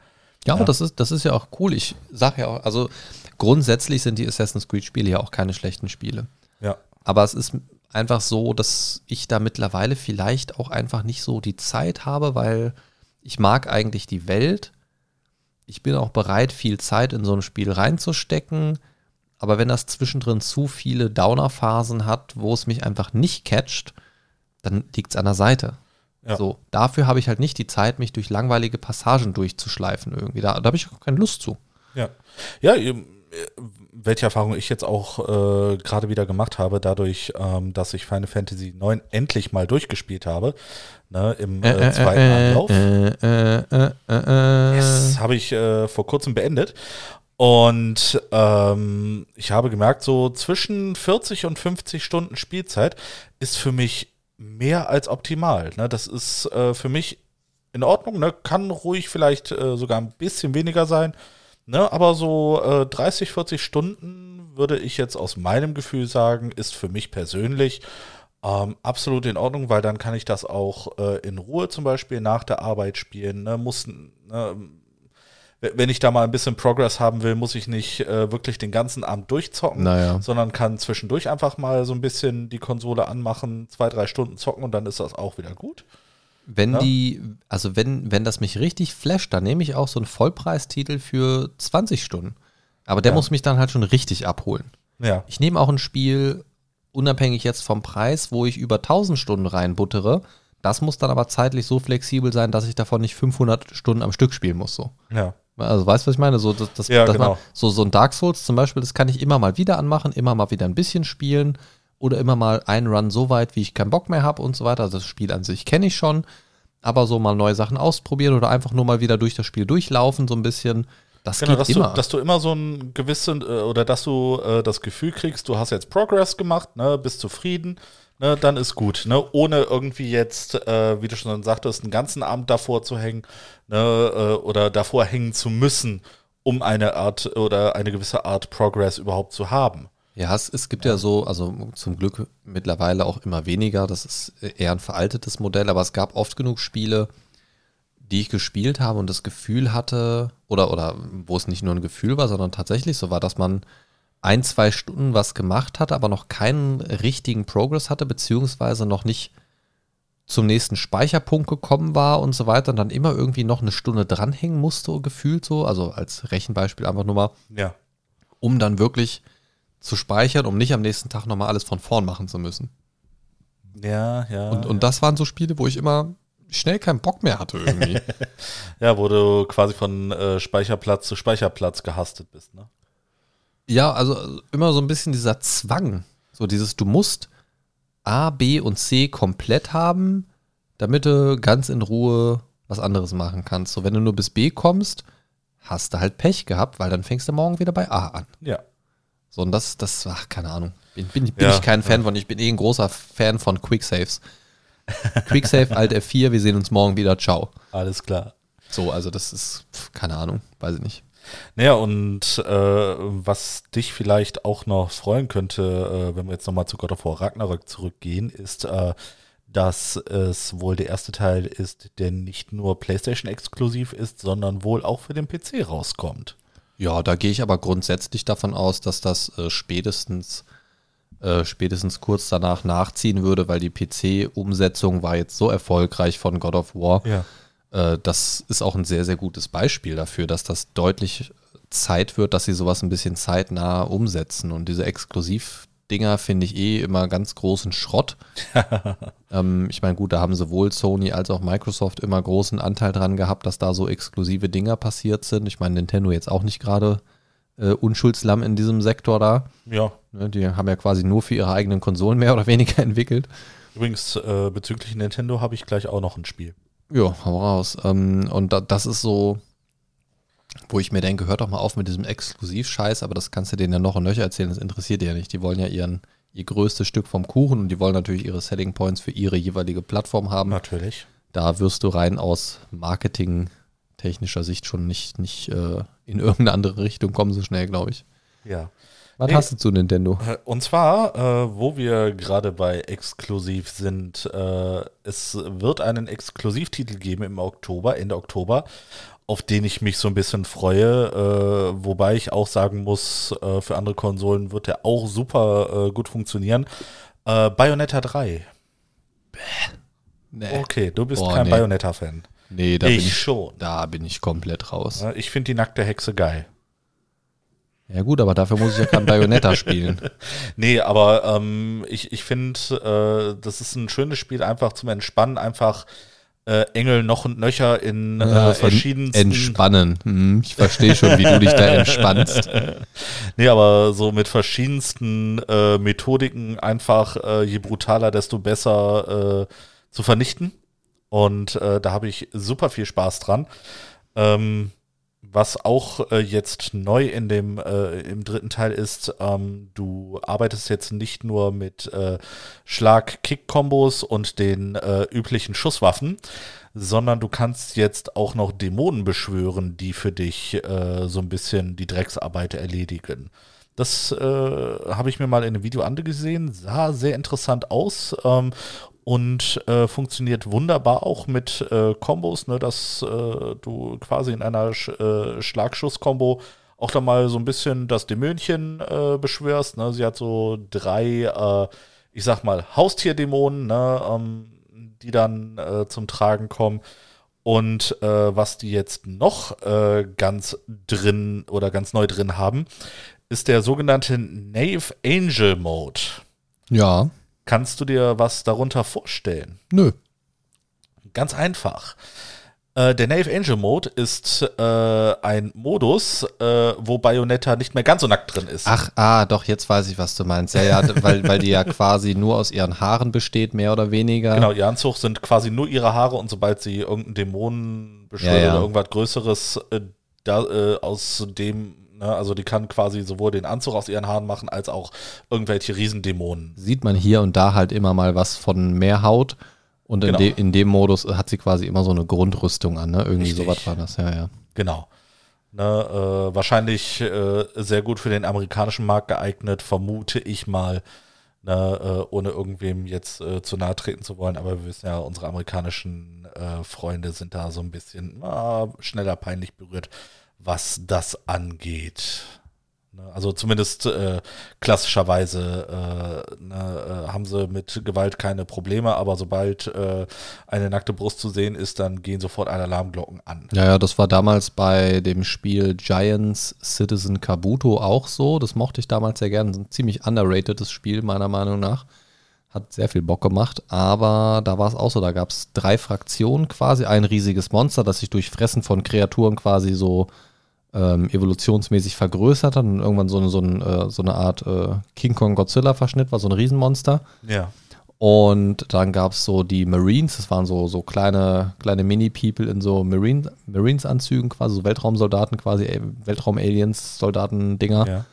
Ja, aber Ja. das ist, das ist ja auch cool. Ich sage ja auch, also grundsätzlich sind die Assassin's Creed-Spiele ja auch keine schlechten Spiele. Ja. Aber es ist einfach so, dass ich da mittlerweile vielleicht auch einfach nicht so die Zeit habe, weil ich mag eigentlich die Welt. Ich bin auch bereit, viel Zeit in so ein Spiel reinzustecken. Aber wenn das zwischendrin zu viele Downer-Phasen hat, wo es mich einfach nicht catcht, dann liegt es an der Seite. Ja. So, dafür habe ich halt nicht die Zeit, mich durch langweilige Passagen durchzuschleifen irgendwie. Da, da habe ich auch keine Lust zu. Ja, ja welche Erfahrung ich jetzt auch äh, gerade wieder gemacht habe, dadurch, ähm, dass ich Final Fantasy IX endlich mal durchgespielt habe, ne, im äh, zweiten Anlauf. äh, äh, äh, äh, Das habe ich äh, vor kurzem beendet. Und ähm, ich habe gemerkt, so zwischen 40 und 50 Stunden Spielzeit ist für mich mehr als optimal. Ne? Das ist äh, für mich in Ordnung, ne? kann ruhig vielleicht äh, sogar ein bisschen weniger sein. Ne? Aber so äh, 30, 40 Stunden würde ich jetzt aus meinem Gefühl sagen, ist für mich persönlich ähm, absolut in Ordnung, weil dann kann ich das auch äh, in Ruhe zum Beispiel nach der Arbeit spielen. Ne? Muss, ne, wenn ich da mal ein bisschen Progress haben will, muss ich nicht äh, wirklich den ganzen Abend durchzocken, Naja. sondern kann zwischendurch einfach mal so ein bisschen die Konsole anmachen, zwei, drei Stunden zocken und dann ist das auch wieder gut. Wenn Ja. die, also wenn, wenn das mich richtig flasht, dann nehme ich auch so einen Vollpreistitel für 20 Stunden. Aber der Ja. muss mich dann halt schon richtig abholen. Ja, Ich nehme auch ein Spiel, unabhängig jetzt vom Preis, wo ich über 1000 Stunden reinbuttere. Das muss dann aber zeitlich so flexibel sein, dass ich davon nicht 500 Stunden am Stück spielen muss. So. ja, Also weißt du, was ich meine? So, das, das, Ja, genau. man, so, so ein Dark Souls zum Beispiel, das kann ich immer mal wieder anmachen, immer mal wieder ein bisschen spielen oder immer mal einen Run so weit, wie ich keinen Bock mehr habe und so weiter. Also das Spiel an sich kenne ich schon, aber so mal neue Sachen ausprobieren oder einfach nur mal wieder durch das Spiel durchlaufen, so ein bisschen. Das Genau, geht dass du, immer. dass du immer so ein gewissen, äh, oder dass du äh, das Gefühl kriegst, du hast jetzt Progress gemacht, ne, bist zufrieden, ne, dann ist gut, ne, ohne irgendwie jetzt, äh, wie du schon sagtest, einen ganzen Abend davor zu hängen, ne, äh, oder davor hängen zu müssen, um eine Art oder eine gewisse Art Progress überhaupt zu haben. Ja, es, es gibt ja. so, also zum Glück mittlerweile auch immer weniger. Das ist eher ein veraltetes Modell, aber es gab oft genug Spiele, die ich gespielt habe und das Gefühl hatte, oder, oder wo es nicht nur ein Gefühl war, sondern tatsächlich so war, dass man ein, zwei Stunden was gemacht hatte, aber noch keinen richtigen Progress hatte, beziehungsweise noch nicht zum nächsten Speicherpunkt gekommen war und so weiter und dann immer irgendwie noch eine Stunde dranhängen musste, gefühlt so. Also als Rechenbeispiel einfach nur mal Ja. um dann wirklich zu speichern, um nicht am nächsten Tag nochmal alles von vorn machen zu müssen. Ja, ja. Und, und das waren so Spiele, wo ich immer schnell keinen Bock mehr hatte irgendwie. ja, wo du quasi von äh, Speicherplatz zu Speicherplatz gehastet bist, ne? ja, also immer so ein bisschen dieser Zwang. So dieses, du musst A, B und C komplett haben, damit du ganz in Ruhe was anderes machen kannst. So, wenn du nur bis B kommst, hast du halt Pech gehabt, weil dann fängst du morgen wieder bei A an. Ja. So, und das, das, ach, keine Ahnung. Bin, bin, bin Ja, ich kein Fan von. Ich bin eh ein großer Fan von Quicksaves. Quicksave, Alt F4, wir sehen uns morgen wieder. Ciao. Alles klar. So, also das ist, keine Ahnung, weiß ich nicht. Naja, und äh, was dich vielleicht auch noch freuen könnte, äh, wenn wir jetzt nochmal zu God of War Ragnarök zurückgehen, ist, äh, dass es wohl der erste Teil ist, der nicht nur PlayStation-exklusiv ist, sondern wohl auch für den PC rauskommt. Ja, da gehe ich aber grundsätzlich davon aus, dass das äh, spätestens, äh, spätestens kurz danach nachziehen würde, weil die PC-Umsetzung war jetzt so erfolgreich von God of War. Ja. Äh, das ist auch ein sehr, sehr gutes Beispiel dafür, dass das deutlich Zeit wird, dass sie sowas ein bisschen zeitnah umsetzen. Und diese Exklusivdinger finde ich eh immer ganz großen Schrott. ähm, ich meine, gut, da haben sowohl Sony als auch Microsoft immer großen Anteil dran gehabt, dass da so exklusive Dinger passiert sind. Ich meine, Nintendo jetzt auch nicht gerade äh, Unschuldslamm in diesem Sektor da. Ja. Ne, die haben ja quasi nur für ihre eigenen Konsolen mehr oder weniger entwickelt. Übrigens, äh, bezüglich Nintendo habe ich gleich auch noch ein Spiel. Ja, hau raus. Ähm, und da, das ist so, wo ich mir denke, hört doch mal auf mit diesem Exklusivscheiß, aber das kannst du denen ja noch und nöcher erzählen, das interessiert die ja nicht. Die wollen ja ihren, ihr größtes Stück vom Kuchen und die wollen natürlich ihre Selling Points für ihre jeweilige Plattform haben. Natürlich. Da wirst du rein aus marketingtechnischer Sicht schon nicht, nicht äh, in irgendeine andere Richtung kommen so schnell, glaube ich. Ja. Was Nee. hast du zu Nintendo? Äh, Und zwar, äh, wo wir gerade bei exklusiv sind, äh, es wird einen Exklusivtitel geben im Oktober, Ende Oktober, auf den ich mich so ein bisschen freue, äh, wobei ich auch sagen muss, äh, für andere Konsolen wird der auch super äh, gut funktionieren. Äh, Bayonetta 3. Nee, Okay, du bist Boah, kein nee. Bayonetta-Fan. nee da, Ich bin ich, schon. da bin ich komplett raus. Ich finde die nackte Hexe geil. Ja gut, aber dafür muss ich ja kein Bayonetta spielen. Nee, aber ähm, ich, ich finde, äh, das ist ein schönes Spiel, einfach zum Entspannen, einfach äh, Engel noch und nöcher in Ja, äh, verschiedensten. Ent, entspannen. Hm, ich verstehe schon, wie du dich da entspannst. nee, aber so mit verschiedensten äh, Methodiken einfach, äh, je brutaler, desto besser äh, zu vernichten. Und äh, da habe ich super viel Spaß dran. Ähm, was auch äh, jetzt neu in dem äh, im dritten Teil ist, ähm, du arbeitest jetzt nicht nur mit äh, Schlag-Kick-Kombos und den äh, üblichen Schusswaffen, sondern du kannst jetzt auch noch Dämonen beschwören, die für dich äh, so ein bisschen die Drecksarbeit erledigen. Das äh, habe ich mir mal in einem Video angesehen, sah sehr interessant aus ähm, und äh, funktioniert wunderbar auch mit äh, Kombos, ne, dass äh, du quasi in einer Sch äh, Schlagschuss-Kombo auch da mal so ein bisschen das Dämönchen äh, beschwörst. Ne? Sie hat so drei, äh, ich sag mal, Haustierdämonen, ne, ähm, die dann äh, zum Tragen kommen. Und was die jetzt noch ganz drin oder ganz neu drin haben, ist der sogenannte Nave Angel Mode. Ja, Kannst du dir was darunter vorstellen? nö. Ganz einfach. Äh, der Nave Angel Mode ist äh, ein Modus, äh, wo Bayonetta nicht mehr ganz so nackt drin ist. Ach, ah, doch, jetzt weiß ich, was du meinst. Ja, ja, weil, weil die ja quasi nur aus ihren Haaren besteht, mehr oder weniger. Genau, ihr Anzug sind quasi nur ihre Haare und sobald sie irgendeinen Dämonen beschwört Ja, ja. oder irgendwas Größeres äh, da, äh, aus dem, ne, also die kann quasi sowohl den Anzug aus ihren Haaren machen, als auch irgendwelche Riesendämonen. Sieht man hier und da halt immer mal was von mehr Haut. Und in, Genau. de, in dem Modus hat sie quasi immer so eine Grundrüstung an, ne? Irgendwie Richtig. sowas war das, ja, ja. Genau. Ne, äh, wahrscheinlich äh, sehr gut für den amerikanischen Markt geeignet, vermute ich mal, ne, äh, ohne irgendwem jetzt äh, zu nahe treten zu wollen. Aber wir wissen ja, unsere amerikanischen äh, Freunde sind da so ein bisschen na, schneller peinlich berührt, was das angeht. Ne, Also zumindest äh, klassischerweise äh, ne, äh, haben sie mit Gewalt keine Probleme, aber sobald äh, eine nackte Brust zu sehen ist, dann gehen sofort alle Alarmglocken an. Ja, ja, das war damals bei dem Spiel Giants Citizen Kabuto auch so. Das mochte ich damals sehr gerne. Ein ziemlich underratedes Spiel, meiner Meinung nach. Hat sehr viel Bock gemacht, aber da war es auch so, da gab es drei Fraktionen quasi, ein riesiges Monster, das sich durch Fressen von Kreaturen quasi so ähm, evolutionsmäßig vergrößert hat und irgendwann so eine, so äh, so eine Art äh, King Kong Godzilla Verschnitt war, so ein Riesenmonster. Ja. Und dann gab es so die Marines, das waren so, so kleine, kleine Mini-People in so Marine, Marines-Anzügen, quasi so Weltraumsoldaten, quasi äh, Weltraum-Aliens, Soldaten-Dinger. ja.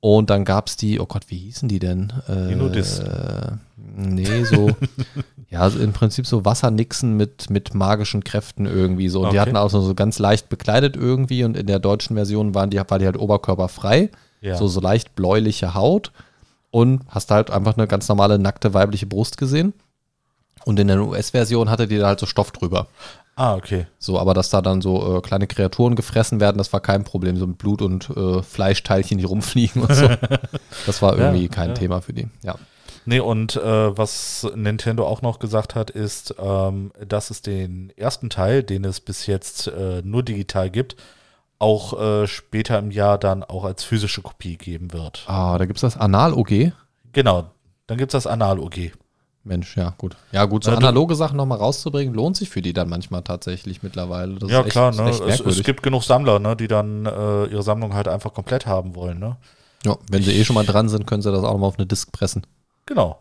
Und dann gab es die, oh Gott, wie hießen die denn? Äh, Die Nudisten. Nee, so, ja, also im Prinzip so Wassernixen mit, mit magischen Kräften irgendwie so. Und die Okay. hatten auch so, so ganz leicht bekleidet irgendwie und in der deutschen Version waren die, war die halt oberkörperfrei, Ja. so, so leicht bläuliche Haut und hast halt einfach eine ganz normale nackte weibliche Brust gesehen. Und in der US-Version hatte die da halt so Stoff drüber. Ah, okay. So, aber dass da dann so äh, kleine Kreaturen gefressen werden, das war kein Problem. So mit Blut und äh, Fleischteilchen, die rumfliegen und so. Das war irgendwie Ja, kein ja. Thema für die. Ja. Nee, und äh, was Nintendo auch noch gesagt hat, ist, ähm, dass es den ersten Teil, den es bis jetzt äh, nur digital gibt, auch äh, später im Jahr dann auch als physische Kopie geben wird. Ah, da gibt es das Anal-OG. Genau, dann gibt es das Anal-OG. Mensch, ja, gut. Ja, gut, so Ja, du- analoge Sachen nochmal rauszubringen, lohnt sich für die dann manchmal tatsächlich mittlerweile. Das Ja, echt, klar, ne? Es, es gibt genug Sammler, ne, die dann äh, ihre Sammlung halt einfach komplett haben wollen, ne? ja, wenn sie eh schon mal dran sind, können sie das auch nochmal auf eine Disk pressen. Genau.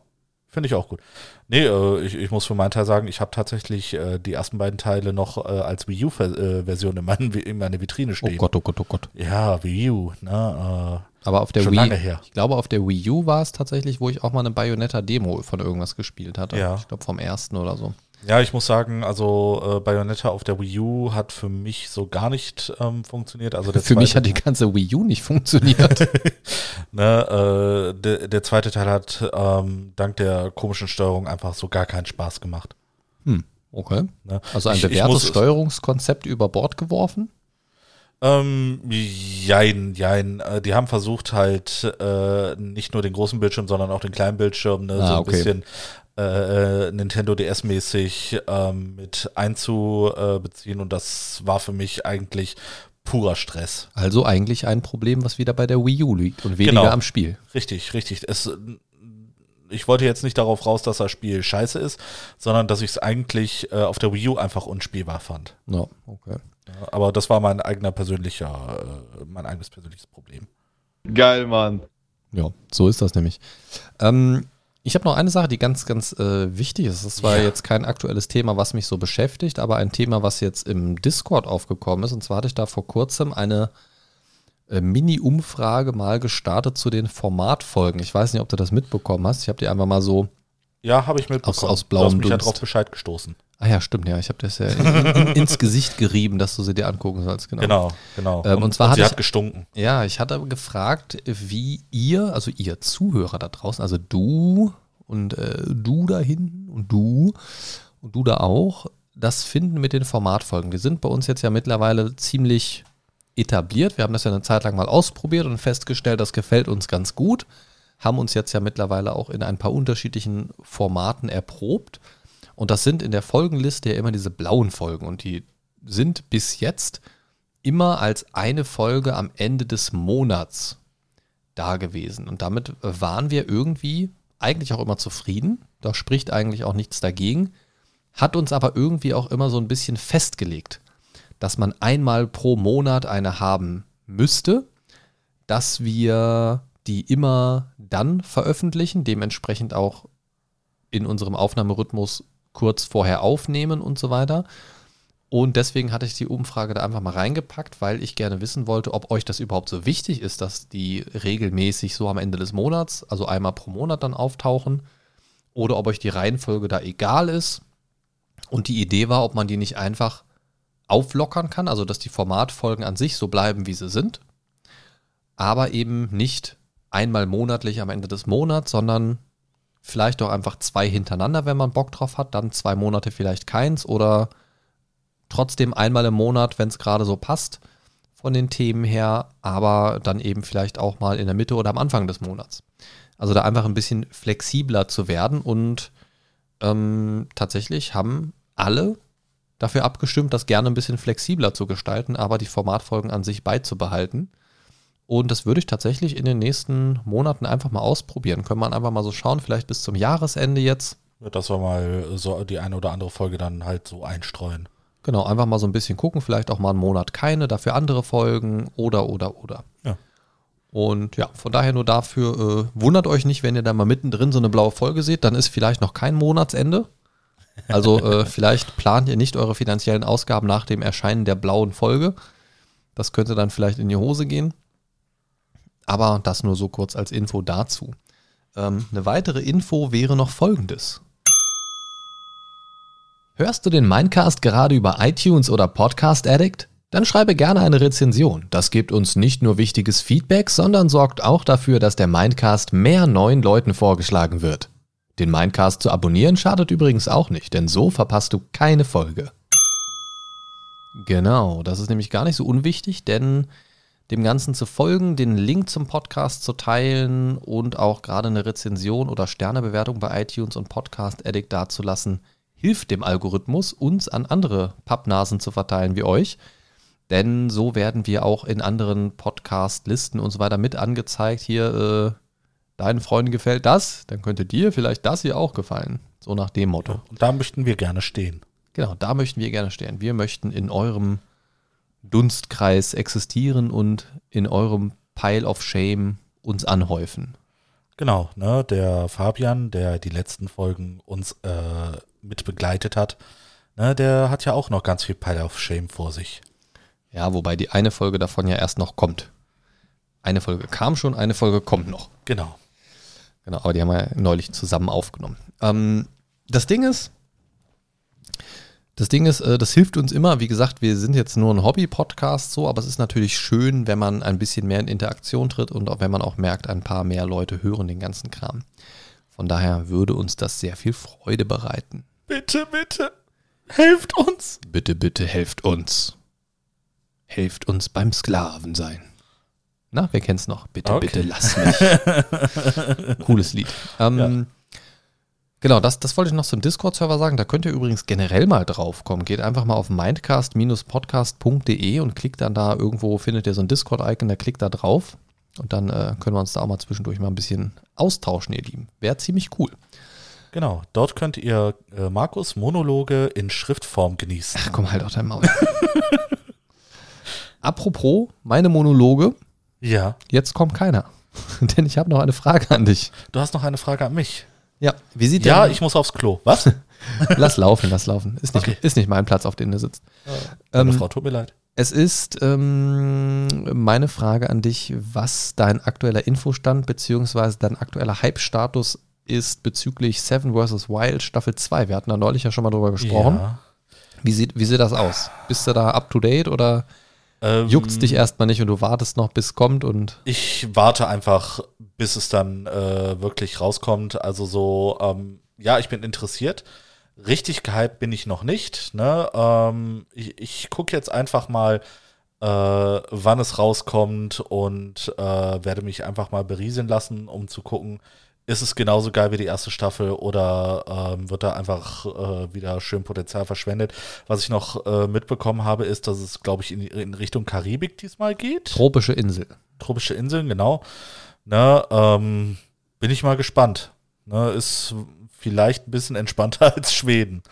Finde ich auch gut. Nee, äh, ich, ich muss für meinen Teil sagen, ich habe tatsächlich äh, die ersten beiden Teile noch äh, als Wii U-Version in, meinen- in meiner Vitrine Oh stehen. Gott, oh Gott, oh Gott. Ja, Wii U, ne? Aber auf der Schon Wii, lange her. ich glaube, auf der Wii U war es tatsächlich, wo ich auch mal eine Bayonetta-Demo von irgendwas gespielt hatte. Ja. Ich glaube, vom ersten oder so. Ja, ich muss sagen, also äh, Bayonetta auf der Wii U hat für mich so gar nicht ähm, funktioniert. Also der Für mich hat die ganze Wii U nicht funktioniert. ne, äh, der, der zweite Teil hat ähm, dank der komischen Steuerung einfach so gar keinen Spaß gemacht. hm, okay. Ne? Also ein Ich- ich bewährtes muss- Steuerungskonzept über Bord geworfen? Ähm, jein, jein. Äh, Die haben versucht halt äh, nicht nur den großen Bildschirm, sondern auch den kleinen Bildschirm, ne, Ah, so ein okay. bisschen äh, äh, Nintendo DS-mäßig ähm, mit einzubeziehen und das war für mich eigentlich purer Stress. Also eigentlich ein Problem, was wieder bei der Wii U liegt und weniger Genau. am Spiel. Richtig, richtig. Es, ich wollte jetzt nicht darauf raus, dass das Spiel scheiße ist, sondern dass ich es eigentlich äh, auf der Wii U einfach unspielbar fand. Ja, okay. Ja, aber das war mein eigener persönlicher, äh, mein eigenes persönliches Problem. Geil, Mann. Ja, so ist das nämlich. Ähm, ich habe noch eine Sache, die ganz, ganz äh, wichtig ist. Das zwar Ja. jetzt kein aktuelles Thema, was mich so beschäftigt, aber ein Thema, was jetzt im Discord aufgekommen ist. Und zwar hatte ich da vor kurzem eine äh, Mini-Umfrage mal gestartet zu den Formatfolgen. Ich weiß nicht, ob du das mitbekommen hast. Ich habe die einfach mal so. Ja, habe ich mitbekommen. Aus- aus du blauem hast mich ja drauf Bescheid gestoßen. Ah ja, stimmt, ja. Ich habe das ja in, in, ins Gesicht gerieben, dass du sie dir angucken sollst. Genau. Genau, genau. Ähm, und zwar hatte sie ich- hat gestunken. Ja, ich hatte gefragt, wie ihr, also ihr Zuhörer da draußen, also du und äh, du da hinten und du und du da auch, das finden mit den Formatfolgen. Die sind bei uns jetzt ja mittlerweile ziemlich etabliert. Wir haben das ja eine Zeit lang mal ausprobiert und festgestellt, das gefällt uns ganz gut. Haben uns jetzt ja mittlerweile auch in ein paar unterschiedlichen Formaten erprobt. Und das sind in der Folgenliste ja immer diese blauen Folgen. Und die sind bis jetzt immer als eine Folge am Ende des Monats da gewesen. Und damit waren wir irgendwie eigentlich auch immer zufrieden. Da spricht eigentlich auch nichts dagegen. Hat uns aber irgendwie auch immer so ein bisschen festgelegt, dass man einmal pro Monat eine haben müsste, dass wir die immer dann veröffentlichen, dementsprechend auch in unserem Aufnahmerhythmus kurz vorher aufnehmen und so weiter. Und deswegen hatte ich die Umfrage da einfach mal reingepackt, weil ich gerne wissen wollte, ob euch das überhaupt so wichtig ist, dass die regelmäßig so am Ende des Monats, also einmal pro Monat dann auftauchen, oder ob euch die Reihenfolge da egal ist. Und die Idee war, ob man die nicht einfach auflockern kann, also dass die Formatfolgen an sich so bleiben, wie sie sind, aber eben nicht einmal monatlich am Ende des Monats, sondern vielleicht auch einfach zwei hintereinander, wenn man Bock drauf hat, dann zwei Monate vielleicht keins oder trotzdem einmal im Monat, wenn es gerade so passt von den Themen her, aber dann eben vielleicht auch mal in der Mitte oder am Anfang des Monats. Also da einfach ein bisschen flexibler zu werden und ähm, tatsächlich haben alle dafür abgestimmt, das gerne ein bisschen flexibler zu gestalten, aber die Formatfolgen an sich beizubehalten. Und das würde ich tatsächlich in den nächsten Monaten einfach mal ausprobieren. Können wir einfach mal so schauen, vielleicht bis zum Jahresende jetzt. Dass wir mal so die eine oder andere Folge dann halt so einstreuen. Genau, einfach mal so ein bisschen gucken, vielleicht auch mal einen Monat keine, dafür andere Folgen oder, oder, oder. Ja. Und ja, von daher nur dafür, äh, wundert euch nicht, wenn ihr da mal mittendrin so eine blaue Folge seht, dann ist vielleicht noch kein Monatsende. Also äh, vielleicht plant ihr nicht eure finanziellen Ausgaben nach dem Erscheinen der blauen Folge. Das könnte dann vielleicht in die Hose gehen. Aber das nur so kurz als Info dazu. Ähm, eine weitere Info wäre noch folgendes. Hörst du den Mindcast gerade über iTunes oder Podcast Addict? Dann schreibe gerne eine Rezension. Das gibt uns nicht nur wichtiges Feedback, sondern sorgt auch dafür, dass der Mindcast mehr neuen Leuten vorgeschlagen wird. Den Mindcast zu abonnieren schadet übrigens auch nicht, denn so verpasst du keine Folge. Genau, das ist nämlich gar nicht so unwichtig, denn dem Ganzen zu folgen, den Link zum Podcast zu teilen und auch gerade eine Rezension oder Sternebewertung bei iTunes und Podcast Addict dazulassen, hilft dem Algorithmus, uns an andere Pappnasen zu verteilen wie euch. Denn so werden wir auch in anderen Podcast-Listen und so weiter mit angezeigt. Hier, äh, deinen Freunden gefällt das, dann könnte dir vielleicht das hier auch gefallen. So nach dem Motto. Und da möchten wir gerne stehen. Genau, da möchten wir gerne stehen. Wir möchten in eurem Dunstkreis existieren und in eurem Pile of Shame uns anhäufen. Genau, ne, der Fabian, der die letzten Folgen uns äh, mit begleitet hat, ne, der hat ja auch noch ganz viel Pile of Shame vor sich. Ja, wobei die eine Folge davon ja erst noch kommt. Eine Folge kam schon, eine Folge kommt noch. Genau. Genau, aber die haben wir neulich zusammen aufgenommen. Ähm, das Ding ist, das Ding ist, äh, das hilft uns immer. Wie gesagt, wir sind jetzt nur ein Hobby-Podcast so, aber es ist natürlich schön, wenn man ein bisschen mehr in Interaktion tritt und auch wenn man auch merkt, ein paar mehr Leute hören den ganzen Kram. Von daher würde uns das sehr viel Freude bereiten. Bitte, bitte, helft uns. Bitte, bitte helft uns. Helft uns beim Sklaven sein. Na, wer kennt's noch? Bitte, Okay. bitte lass mich. Cooles Lied. Ähm, Genau, das, das wollte ich noch zum Discord-Server sagen. Da könnt ihr übrigens generell mal drauf kommen. Geht einfach mal auf mindcast-podcast.de und klickt dann da irgendwo, findet ihr so ein Discord-Icon, da klickt da drauf. Und dann äh, können wir uns da auch mal zwischendurch mal ein bisschen austauschen, ihr Lieben. Wäre ziemlich cool. Genau, dort könnt ihr äh, Markus Monologe in Schriftform genießen. Ach, komm halt auf dein Maul. Apropos, meine Monologe, Ja, jetzt kommt keiner. Denn ich habe noch eine Frage an dich. du hast noch eine Frage an mich. Ja, wie sieht Ja, denn, ich muss aufs Klo. Was? Lass laufen, lass laufen. Ist nicht, Okay. ist nicht mein Platz, auf dem du sitzt. Meine Ähm, Frau, tut mir leid. Es ist ähm, meine Frage an dich, was dein aktueller Infostand bzw. dein aktueller Hype-Status ist bezüglich Seven vs. Wild Staffel 2. Wir hatten da neulich ja schon mal drüber gesprochen. Ja. Wie, sieht, wie sieht das aus? Bist du da up to date oder Ähm, juckt's dich erstmal nicht und du wartest noch, bis es kommt und Ich warte einfach, bis es dann äh, wirklich rauskommt. Also so, ähm, ja, ich bin interessiert. Richtig gehypt bin ich noch nicht. Ne? Ähm, ich ich gucke jetzt einfach mal, äh, wann es rauskommt und äh, werde mich einfach mal berieseln lassen, um zu gucken, ist es genauso geil wie die erste Staffel oder ähm, wird da einfach äh, wieder schön Potenzial verschwendet. Was ich noch äh, mitbekommen habe, ist, dass es, glaube ich, in, in Richtung Karibik diesmal geht tropische Insel. tropische Inseln, genau. Ne, ähm, bin ich mal gespannt. Ne, ist vielleicht ein bisschen entspannter als Schweden.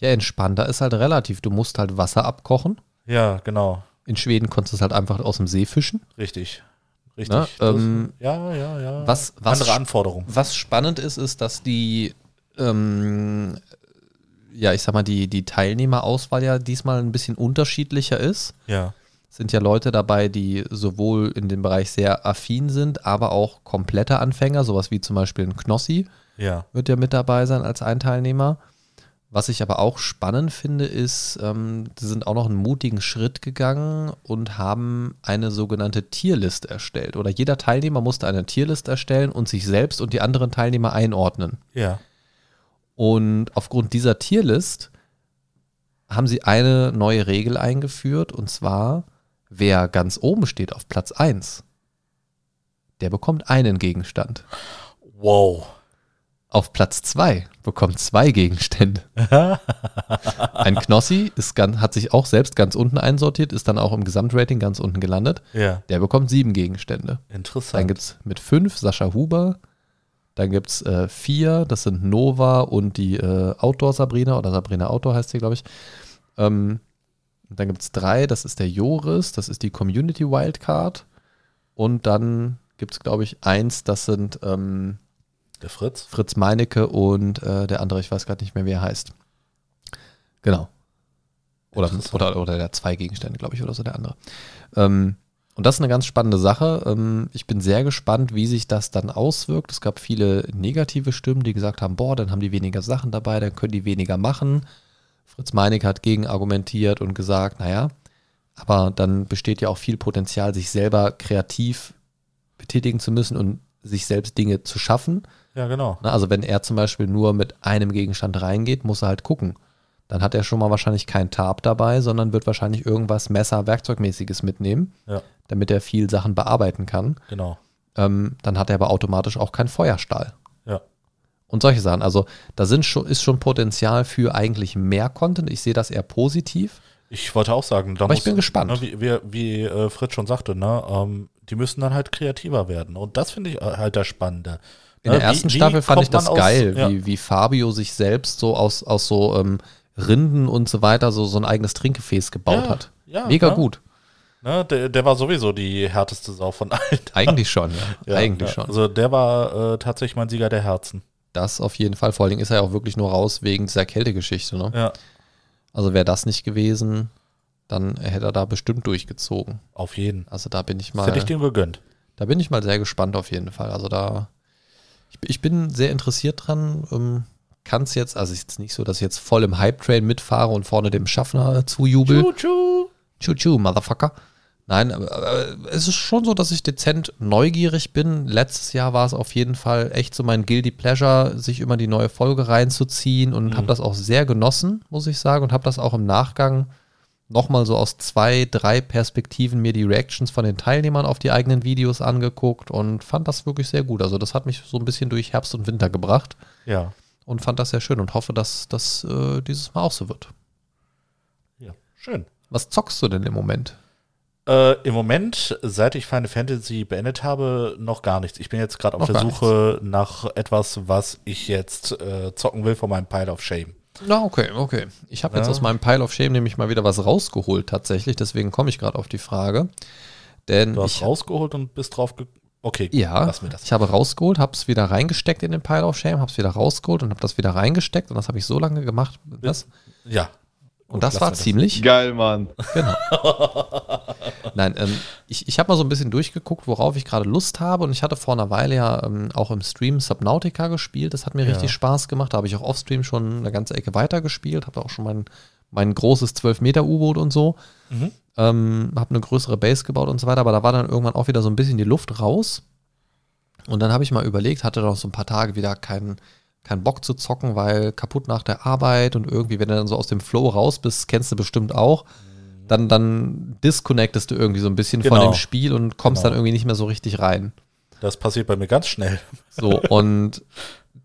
Ja, entspannter ist halt relativ. Du musst halt Wasser abkochen. Ja, genau. In Schweden konntest du es halt einfach aus dem See fischen. Richtig. Richtig. Ne, ähm, ja, ja, ja. was- was- Andere Anforderungen. Was spannend ist, ist, dass die, ähm, ja, ich sag mal, die, die Teilnehmerauswahl ja diesmal ein bisschen unterschiedlicher ist. Ja. Es sind ja Leute dabei, die sowohl in dem Bereich sehr affin sind, aber auch komplette Anfänger, sowas wie zum Beispiel ein Knossi Ja. wird ja mit dabei sein als ein Teilnehmer. Was ich aber auch spannend finde, ist, ähm, sie sind auch noch einen mutigen Schritt gegangen und haben eine sogenannte Tierlist erstellt. Oder jeder Teilnehmer musste eine Tierlist erstellen und sich selbst und die anderen Teilnehmer einordnen. Ja. Und aufgrund dieser Tierlist haben sie eine neue Regel eingeführt und zwar, wer ganz oben steht auf Platz 1, der bekommt einen Gegenstand. Wow. Auf Platz 2 bekommt zwei Gegenstände. Ein Knossi ist ganz, hat sich auch selbst ganz unten einsortiert, ist dann auch im Gesamtrating ganz unten gelandet. Ja. Der bekommt sieben Gegenstände. Dann Interessant. gibt es mit fünf Sascha Huber. Dann gibt es äh, vier, das sind Nova und die äh, Outdoor Sabrina oder Sabrina Outdoor heißt sie, glaube ich. Ähm, dann gibt es drei, das ist der Joris, das ist die Community Wildcard. Und dann gibt es, glaube ich, eins, das sind ähm, Der Fritz. Fritz Meinecke und äh, der andere, ich weiß gerade nicht mehr, wie er heißt. Genau. Oder, oder, oder der zwei Gegenstände, glaube ich, oder so der andere. Ähm, Und das ist eine ganz spannende Sache. Ähm, ich bin sehr gespannt, wie sich das dann auswirkt. Es gab viele negative Stimmen, die gesagt haben, boah, dann haben die weniger Sachen dabei, dann können die weniger machen. Fritz Meinig hat gegen argumentiert und gesagt, naja, aber dann besteht ja auch viel Potenzial, sich selber kreativ betätigen zu müssen und sich selbst Dinge zu schaffen. Ja, genau. Na, Also wenn er zum Beispiel nur mit einem Gegenstand reingeht, muss er halt gucken. Dann hat er schon mal wahrscheinlich kein Tab dabei, sondern wird wahrscheinlich irgendwas Messer, Werkzeugmäßiges mitnehmen, Ja, damit er viel Sachen bearbeiten kann. genau. Ähm, dann hat er aber automatisch auch keinen Feuerstahl. Ja. Und solche Sachen. Also da sind schon, ist schon Potenzial für eigentlich mehr Content. Ich sehe das eher positiv. Ich wollte auch sagen, da Aber ich muss- bin gespannt. Ne, wie wie, wie äh, Fritz schon sagte, ne, ähm, die müssen dann halt kreativer werden. Und das finde ich äh, halt das Spannende. In der ersten wie- wie Staffel fand ich das man aus- geil, ja, wie, wie Fabio sich selbst so aus, aus so ähm, Rinden und so weiter so, so ein eigenes Trinkgefäß gebaut Ja, hat. ja, Mega ne? gut. Ne, der, der war sowieso die härteste Sau von allen. Eigentlich schon, ja. Eigentlich schon. Also der war äh, tatsächlich mein Sieger der Herzen. Das auf jeden Fall. Vor allen Dingen ist er ja auch wirklich nur raus wegen dieser Kältegeschichte. Ne? Ja, Also wäre das nicht gewesen, dann hätte er da bestimmt durchgezogen. auf jeden. Also da bin ich Das mal, hätte ich dem gegönnt. da bin ich mal sehr gespannt auf jeden Fall. Also da, ich, ich bin sehr interessiert dran. Ähm, Kann es jetzt, also ist jetzt nicht so, dass ich jetzt voll im Hype-Train mitfahre und vorne dem Schaffner zujubel. Tschu-tschu. Tschu-tschu, Motherfucker. Nein, aber, aber es ist schon so, dass ich dezent neugierig bin. Letztes Jahr war es auf jeden Fall echt so mein Guilty Pleasure, sich immer die neue Folge reinzuziehen und habe das auch sehr genossen, muss ich sagen, und habe das auch im Nachgang nochmal so aus zwei, drei Perspektiven mir die Reactions von den Teilnehmern auf die eigenen Videos angeguckt und fand das wirklich sehr gut. Also das hat mich so ein bisschen durch Herbst und Winter gebracht Ja. und fand das sehr schön und hoffe, dass das äh, dieses Mal auch so wird. ja, schön. Was zockst du denn im Moment? Äh, Im Moment, seit ich Final Fantasy beendet habe, noch gar nichts. Ich bin jetzt gerade auf Noch der Suche nach etwas, was ich jetzt äh, zocken will von meinem Pile of Shame. Na, okay, okay. Ich habe jetzt Ja. aus meinem Pile of Shame nämlich mal wieder was rausgeholt tatsächlich, deswegen komme ich gerade auf die Frage. Denn Du hast ich, rausgeholt und bist drauf ge Okay, ja, lass mir das. ich habe rausgeholt, habe es wieder reingesteckt in den Pile of Shame, habe es wieder rausgeholt und habe das wieder reingesteckt und das habe ich so lange gemacht. Das, Ja. Und das war ziemlich. Geil, Mann. Genau. Nein, ähm, ich, ich habe mal so ein bisschen durchgeguckt, worauf ich gerade Lust habe. Und ich hatte vor einer Weile ja ähm, auch im Stream Subnautica gespielt. Das hat mir Ja. richtig Spaß gemacht. Da habe ich auch offstream schon eine ganze Ecke weitergespielt. Habe auch schon mein, mein großes 12-Meter-U-Boot und so. Mhm. Ähm, habe eine größere Base gebaut und so weiter. Aber da war dann irgendwann auch wieder so ein bisschen die Luft raus. Und dann habe ich mal überlegt, hatte noch so ein paar Tage wieder keinen keinen Bock zu zocken, weil kaputt nach der Arbeit und irgendwie, wenn du dann so aus dem Flow raus bist, kennst du bestimmt auch, dann, dann disconnectest du irgendwie so ein bisschen von Genau. dem Spiel und kommst Genau. dann irgendwie nicht mehr so richtig rein. Das passiert bei mir ganz schnell. So, und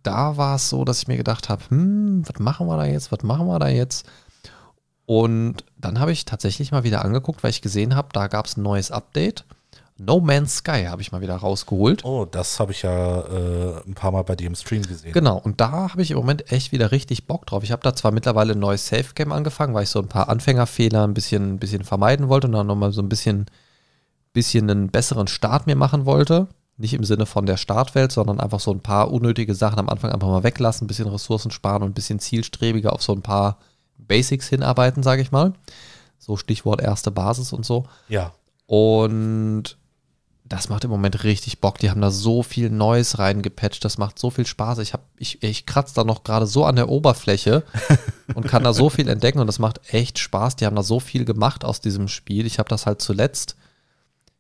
da war es so, dass ich mir gedacht habe, hm, was machen wir da jetzt, was machen wir da jetzt? Und dann habe ich tatsächlich mal wieder angeguckt, weil ich gesehen habe, da gab es ein neues Update. No Man's Sky habe ich mal wieder rausgeholt. Oh, das habe ich ja äh, ein paar Mal bei dir im Stream gesehen. Genau, und da habe ich im Moment echt wieder richtig Bock drauf. Ich habe da zwar mittlerweile ein neues Safe Game angefangen, weil ich so ein paar Anfängerfehler ein bisschen, ein bisschen vermeiden wollte und dann nochmal so ein bisschen, bisschen einen besseren Start mir machen wollte. Nicht im Sinne von der Startwelt, sondern einfach so ein paar unnötige Sachen am Anfang einfach mal weglassen, ein bisschen Ressourcen sparen und ein bisschen zielstrebiger auf so ein paar Basics hinarbeiten, sage ich mal. So Stichwort erste Basis und so. Ja. Und das macht im Moment richtig Bock. Die haben da so viel Neues reingepatcht. Das macht so viel Spaß. Ich, hab, ich, ich kratze da noch gerade so an der Oberfläche und kann da so viel entdecken. Und das macht echt Spaß. Die haben da so viel gemacht aus diesem Spiel. Ich habe das halt zuletzt,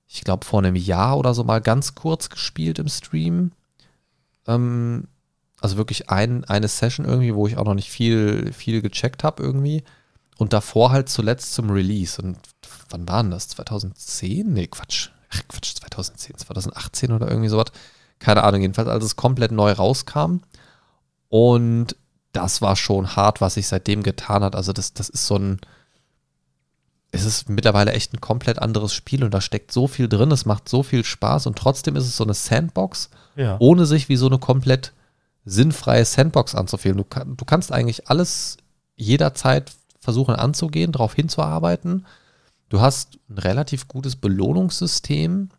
ich glaube, vor einem Jahr oder so mal ganz kurz gespielt im Stream. Ähm, also wirklich ein, eine Session irgendwie, wo ich auch noch nicht viel, viel gecheckt habe irgendwie. Und davor halt zuletzt zum Release. Und wann war denn das? 2010? Nee, Quatsch. Ach, Quatsch, 2010, 2018 oder irgendwie sowas. Keine Ahnung, jedenfalls, als es komplett neu rauskam. Und das war schon hart, was sich seitdem getan hat. Also, das, das ist so ein. Es ist mittlerweile echt ein komplett anderes Spiel und da steckt so viel drin, es macht so viel Spaß und trotzdem ist es so eine Sandbox, Ja. ohne sich wie so eine komplett sinnfreie Sandbox anzufühlen. Du, kann, du kannst eigentlich alles jederzeit versuchen anzugehen, darauf hinzuarbeiten. Du hast ein relativ gutes Belohnungssystem.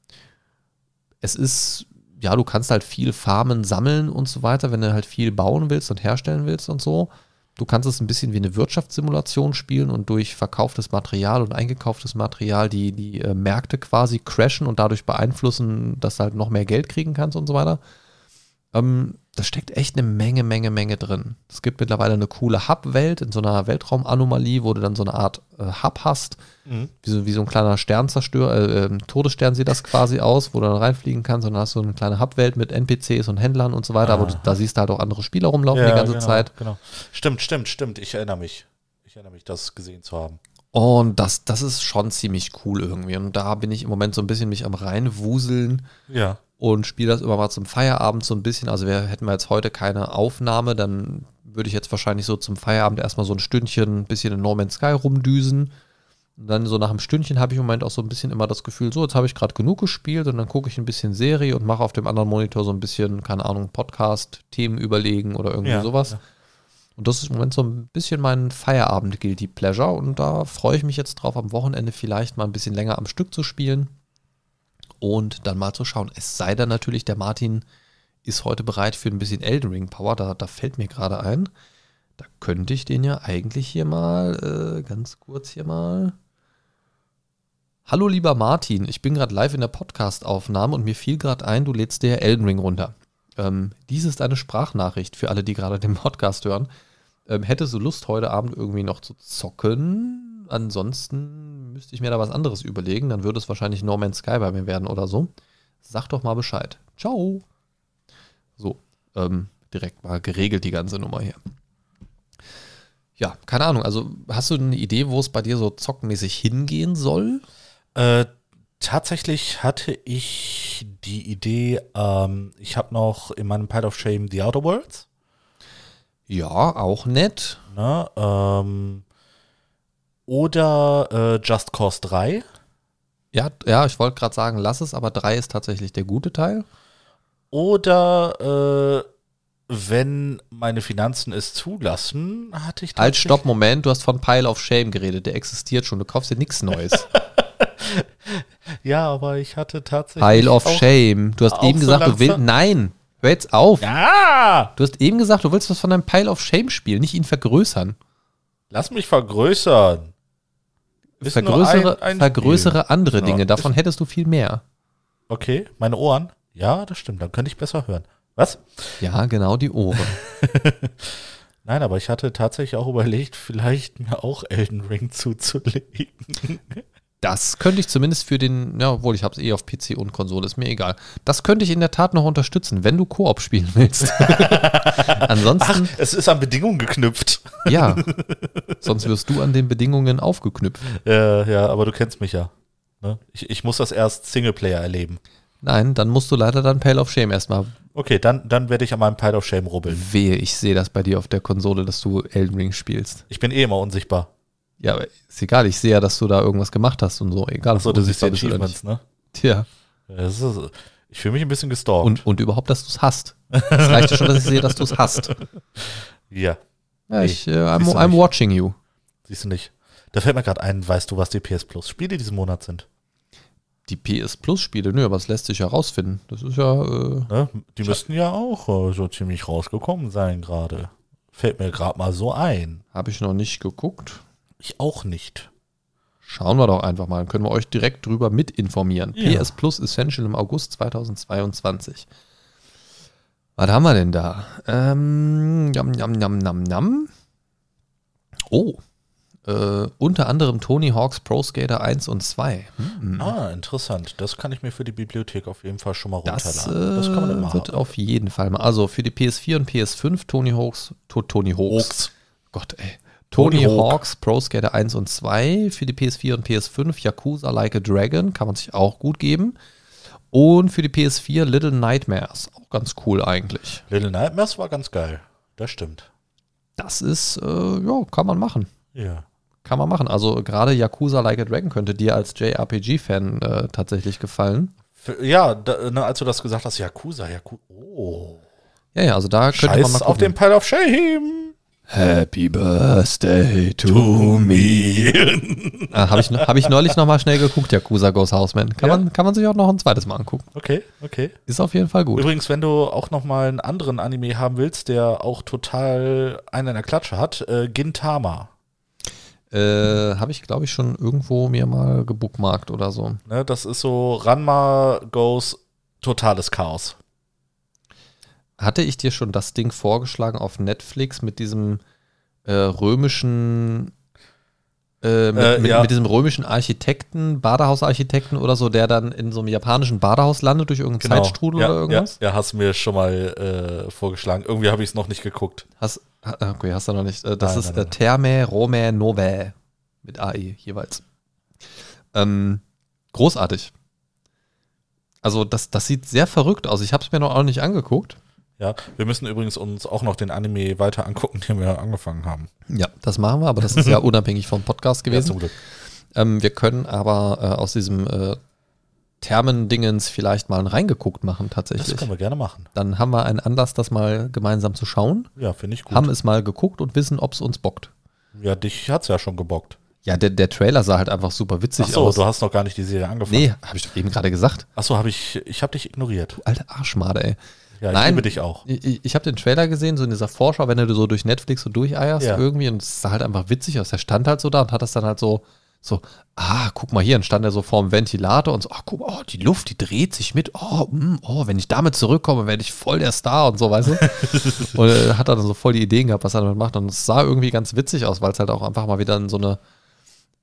Es ist, ja, du kannst halt viel farmen, sammeln und so weiter, wenn du halt viel bauen willst und herstellen willst und so. Du kannst es ein bisschen wie eine Wirtschaftssimulation spielen und durch verkauftes Material und eingekauftes Material die, die äh, Märkte quasi crashen und dadurch beeinflussen, dass du halt noch mehr Geld kriegen kannst und so weiter. Ähm, da steckt echt eine Menge, Menge, Menge drin. Es gibt mittlerweile eine coole Hub-Welt in so einer Weltraumanomalie, wo du dann so eine Art äh, Hub hast, Mhm. wie, so, wie so ein kleiner Sternzerstörer, äh, äh, Todesstern sieht das quasi aus, wo du dann reinfliegen kannst und dann hast du eine kleine Hub-Welt mit NPCs und Händlern und so weiter, aber du, da siehst du halt auch andere Spieler rumlaufen die ganze genau, Zeit. Genau. Stimmt, stimmt, stimmt. Ich erinnere mich. Ich erinnere mich, das gesehen zu haben. Und das, das ist schon ziemlich cool irgendwie. Und da bin ich im Moment so ein bisschen mich am reinwuseln Ja. Und spiele das immer mal zum Feierabend so ein bisschen. Also wir hätten wir jetzt heute keine Aufnahme, dann würde ich jetzt wahrscheinlich so zum Feierabend erstmal so ein Stündchen ein bisschen in No Man's Sky rumdüsen. Und dann so nach einem Stündchen habe ich im Moment auch so ein bisschen immer das Gefühl, so jetzt habe ich gerade genug gespielt und dann gucke ich ein bisschen Serie und mache auf dem anderen Monitor so ein bisschen, keine Ahnung, Podcast, Themen überlegen oder irgendwie Ja, sowas. ja. Und das ist im Moment so ein bisschen mein Feierabend-Guilty Pleasure und da freue ich mich jetzt drauf, am Wochenende vielleicht mal ein bisschen länger am Stück zu spielen und dann mal zu schauen. Es sei denn natürlich, der Martin ist heute bereit für ein bisschen Elden Ring Power. Da, da fällt mir gerade ein. Da könnte ich den ja eigentlich hier mal, äh, ganz kurz hier mal. Hallo lieber Martin, ich bin gerade live in der Podcast-Aufnahme und mir fiel gerade ein, du lädst dir Elden Ring runter. Ähm, dies ist eine Sprachnachricht für alle, die gerade den Podcast hören. Ähm, hättest du Lust, heute Abend irgendwie noch zu zocken? Ansonsten müsste ich mir da was anderes überlegen. Dann würde es wahrscheinlich No Man's Sky bei mir werden oder so. Sag doch mal Bescheid. Ciao. So, ähm, direkt mal geregelt die ganze Nummer hier. Ja, keine Ahnung. Also hast du eine Idee, wo es bei dir so zockmäßig hingehen soll? Äh, tatsächlich hatte ich die Idee, ähm, ich habe noch in meinem Pile of Shame The Outer Worlds. Ja, auch nett. Ne? Ähm, oder äh, Just Cause 3. Ja, ja, ich wollte gerade sagen, lass es, aber 3 ist tatsächlich der gute Teil. Oder äh, wenn meine Finanzen es zulassen, hatte ich Halt, stopp, Moment, du hast von Pile of Shame geredet, der existiert schon, du kaufst dir nichts Neues. Ja, aber ich hatte tatsächlich. Pile of Shame. Du hast eben so gesagt, du langsam- willst. Nein, hör jetzt auf. Ja! Du hast eben gesagt, du willst was von deinem Pile of Shame spielen, nicht ihn vergrößern. Lass mich vergrößern. Ist Vergrößere, ein- ein vergrößere andere Dinge, davon hättest du viel mehr. Okay, meine Ohren. Ja, das stimmt. Dann könnte ich besser hören. Was? Ja, genau die Ohren. Nein, aber ich hatte tatsächlich auch überlegt, vielleicht mir auch Elden Ring zuzulegen. Das könnte ich zumindest für den, ja, obwohl ich habe es eh auf PC und Konsole, ist mir egal. Das könnte ich in der Tat noch unterstützen, wenn du Koop spielen willst. Ansonsten, Es ist an Bedingungen geknüpft. ja. Sonst wirst du an den Bedingungen aufgeknüpft. Äh, ja, aber du kennst mich ja. Ne? Ich, ich muss das erst Singleplayer erleben. Nein, dann musst du leider dann Pale of Shame erstmal. Okay, dann, dann werde ich an meinem Pile of Shame rubbeln. Wehe, ich sehe das bei dir auf der Konsole, dass du Elden Ring spielst. Ich bin eh immer unsichtbar. Ja, aber ist egal, ich sehe ja, dass du da irgendwas gemacht hast und so. Egal, Achso, ob du siehst die Achievements, ne? Tja. Ist, ich fühle mich ein bisschen gestalkt. Und, und überhaupt, dass du es hast. Es reicht ja schon, dass ich sehe, dass du es hast. ja, Ja, ich, äh, I'm, I'm watching you. siehst du nicht. Da fällt mir gerade ein, weißt du, was die PS Plus Spiele diesen Monat sind? Die PS Plus Spiele, nö, aber das lässt sich ja rausfinden. Das ist ja, äh, Ne? Die müssten ja auch äh, so ziemlich rausgekommen sein gerade. Fällt mir gerade mal so ein. habe ich noch nicht geguckt. Ich auch nicht. Schauen wir doch einfach mal, dann können wir euch direkt drüber mit informieren. Ja. PS Plus Essential im August 2022. Was haben wir denn da? Ähm, jam, jam, jam, jam, jam. Oh, äh, unter anderem Tony Hawk's Pro Skater 1 und 2. Hm. Ah, interessant. Das kann ich mir für die Bibliothek auf jeden Fall schon mal Das, runterladen. Das, kann man äh, immer wird haben. auf jeden Fall mal. Also für die PS4 und PS5 Tony Hawk's, to, Tony Hawk's. Hawks. Gott, ey. Tony, Hawk. Hawk's Pro Skater 1 und 2 für die PS4 und PS5 Yakuza Like a Dragon kann man sich auch gut geben. Und für die PS4 Little Nightmares. Auch ganz cool eigentlich. Little Nightmares war ganz geil. Das stimmt. Das ist, äh, ja, kann man machen. Ja. Kann man machen. Also gerade Yakuza Like a Dragon könnte dir als JRPG-Fan äh, tatsächlich gefallen. Für, ja, da, ne, als du das gesagt hast, Yakuza, Yakuza. Oh. Ja, ja, also da könnte man mal Scheiß gucken. auf den Pile of Shame. Happy Birthday to me. ah, Habe ich, hab ich neulich nochmal schnell geguckt, Yakuza Goes Houseman. Kann, Ja? man, kann man sich auch noch ein zweites Mal angucken. Okay, okay. Ist auf jeden Fall gut. Übrigens, wenn du auch noch mal einen anderen Anime haben willst, der auch total einen in der Klatsche hat, äh, Gintama. Äh, Habe ich, glaube ich, schon irgendwo mir mal gebookmarkt oder so. Ne, das ist so Ranma goes totales Chaos. Hatte ich dir schon das Ding vorgeschlagen auf Netflix mit diesem äh, römischen äh, mit, Äh, ja. mit diesem römischen Architekten, Badehausarchitekten oder so, der dann in so einem japanischen Badehaus landet durch irgendeinen Zeitstrudel ja, oder irgendwas? Ja, ja, hast du mir schon mal äh, vorgeschlagen. Irgendwie habe ich es noch nicht geguckt. Hast, ah, okay, hast du noch nicht. Äh, Das Nein, ist nein, äh, nein. Therme Rome Novae mit AE jeweils. Ähm, großartig. Also das, das sieht sehr verrückt aus. Ich habe es mir noch auch nicht angeguckt. Ja, wir müssen übrigens uns auch noch den Anime weiter angucken, den wir angefangen haben. Ja, das machen wir, aber das ist ja unabhängig vom Podcast Ja, gewesen. zum Glück. Ähm, wir können aber äh, aus diesem äh, Thermendingens vielleicht mal ein reingeguckt machen Das tatsächlich. können wir gerne machen. Dann haben wir einen Anlass, das mal gemeinsam zu schauen, Ja, finde ich gut. haben es mal geguckt und wissen, ob es uns bockt. ja, dich hat's ja schon gebockt. Ja, der, der Trailer sah halt einfach super witzig Ach so, aus. du hast noch gar nicht die Serie angefangen. nee, habe ich doch eben gerade gesagt. Ach so, habe ich, ich habe dich ignoriert. Alte Arschmade, ey. Ja, ich Nein. liebe dich auch. Ich, ich- habe den Trailer gesehen, so in dieser Vorschau, wenn du so durch Netflix so durcheierst Ja. irgendwie und es sah halt einfach witzig aus. Der stand halt so da und hat das dann halt so, so, ah, guck mal hier, dann stand er so vorm Ventilator und so, ach guck mal, oh, die Luft, die dreht sich mit, oh, mm, oh, wenn ich damit zurückkomme, werde ich voll der Star und so, weißt du? und er hat dann so voll die Ideen gehabt, was er damit macht und es sah irgendwie ganz witzig aus, weil es halt auch einfach mal wieder in so eine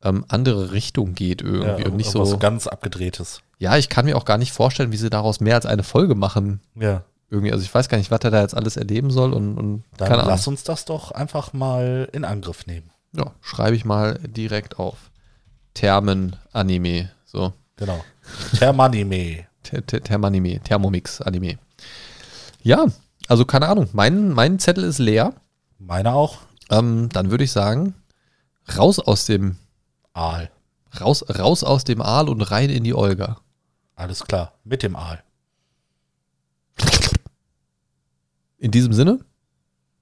ähm, andere Richtung geht irgendwie Ja, und nicht irgendwas so, ganz abgedrehtes. ja, ich kann mir auch gar nicht vorstellen, wie sie daraus mehr als eine Folge machen Ja. Irgendwie. Also ich weiß gar nicht, was er da jetzt alles erleben soll und, und Dann keine Ahnung. lass uns das doch einfach mal in Angriff nehmen. Ja, schreibe ich mal direkt auf. Thermen-Anime. So. Genau. Thermanime. Th- Th- Thermanime, Thermomix-Anime. Ja, also keine Ahnung. Mein, mein Zettel ist leer. Meine auch. Ähm, dann würde ich sagen, raus aus dem, Aal. raus, raus aus dem Aal und rein in die Olga. Alles klar. Mit dem Aal. In diesem Sinne,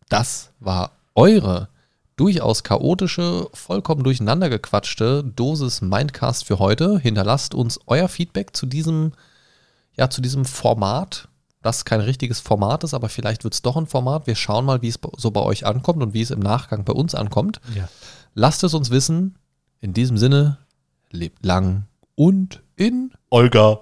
das war eure durchaus chaotische, vollkommen durcheinander gequatschte Dosis Mindcast für heute. Hinterlasst uns euer Feedback zu diesem, ja, zu diesem Format, das kein richtiges Format ist, aber vielleicht wird es doch ein Format. Wir schauen mal, wie es so bei euch ankommt und wie es im Nachgang bei uns ankommt. Ja. Lasst es uns wissen. In diesem Sinne, lebt lang und in Olga.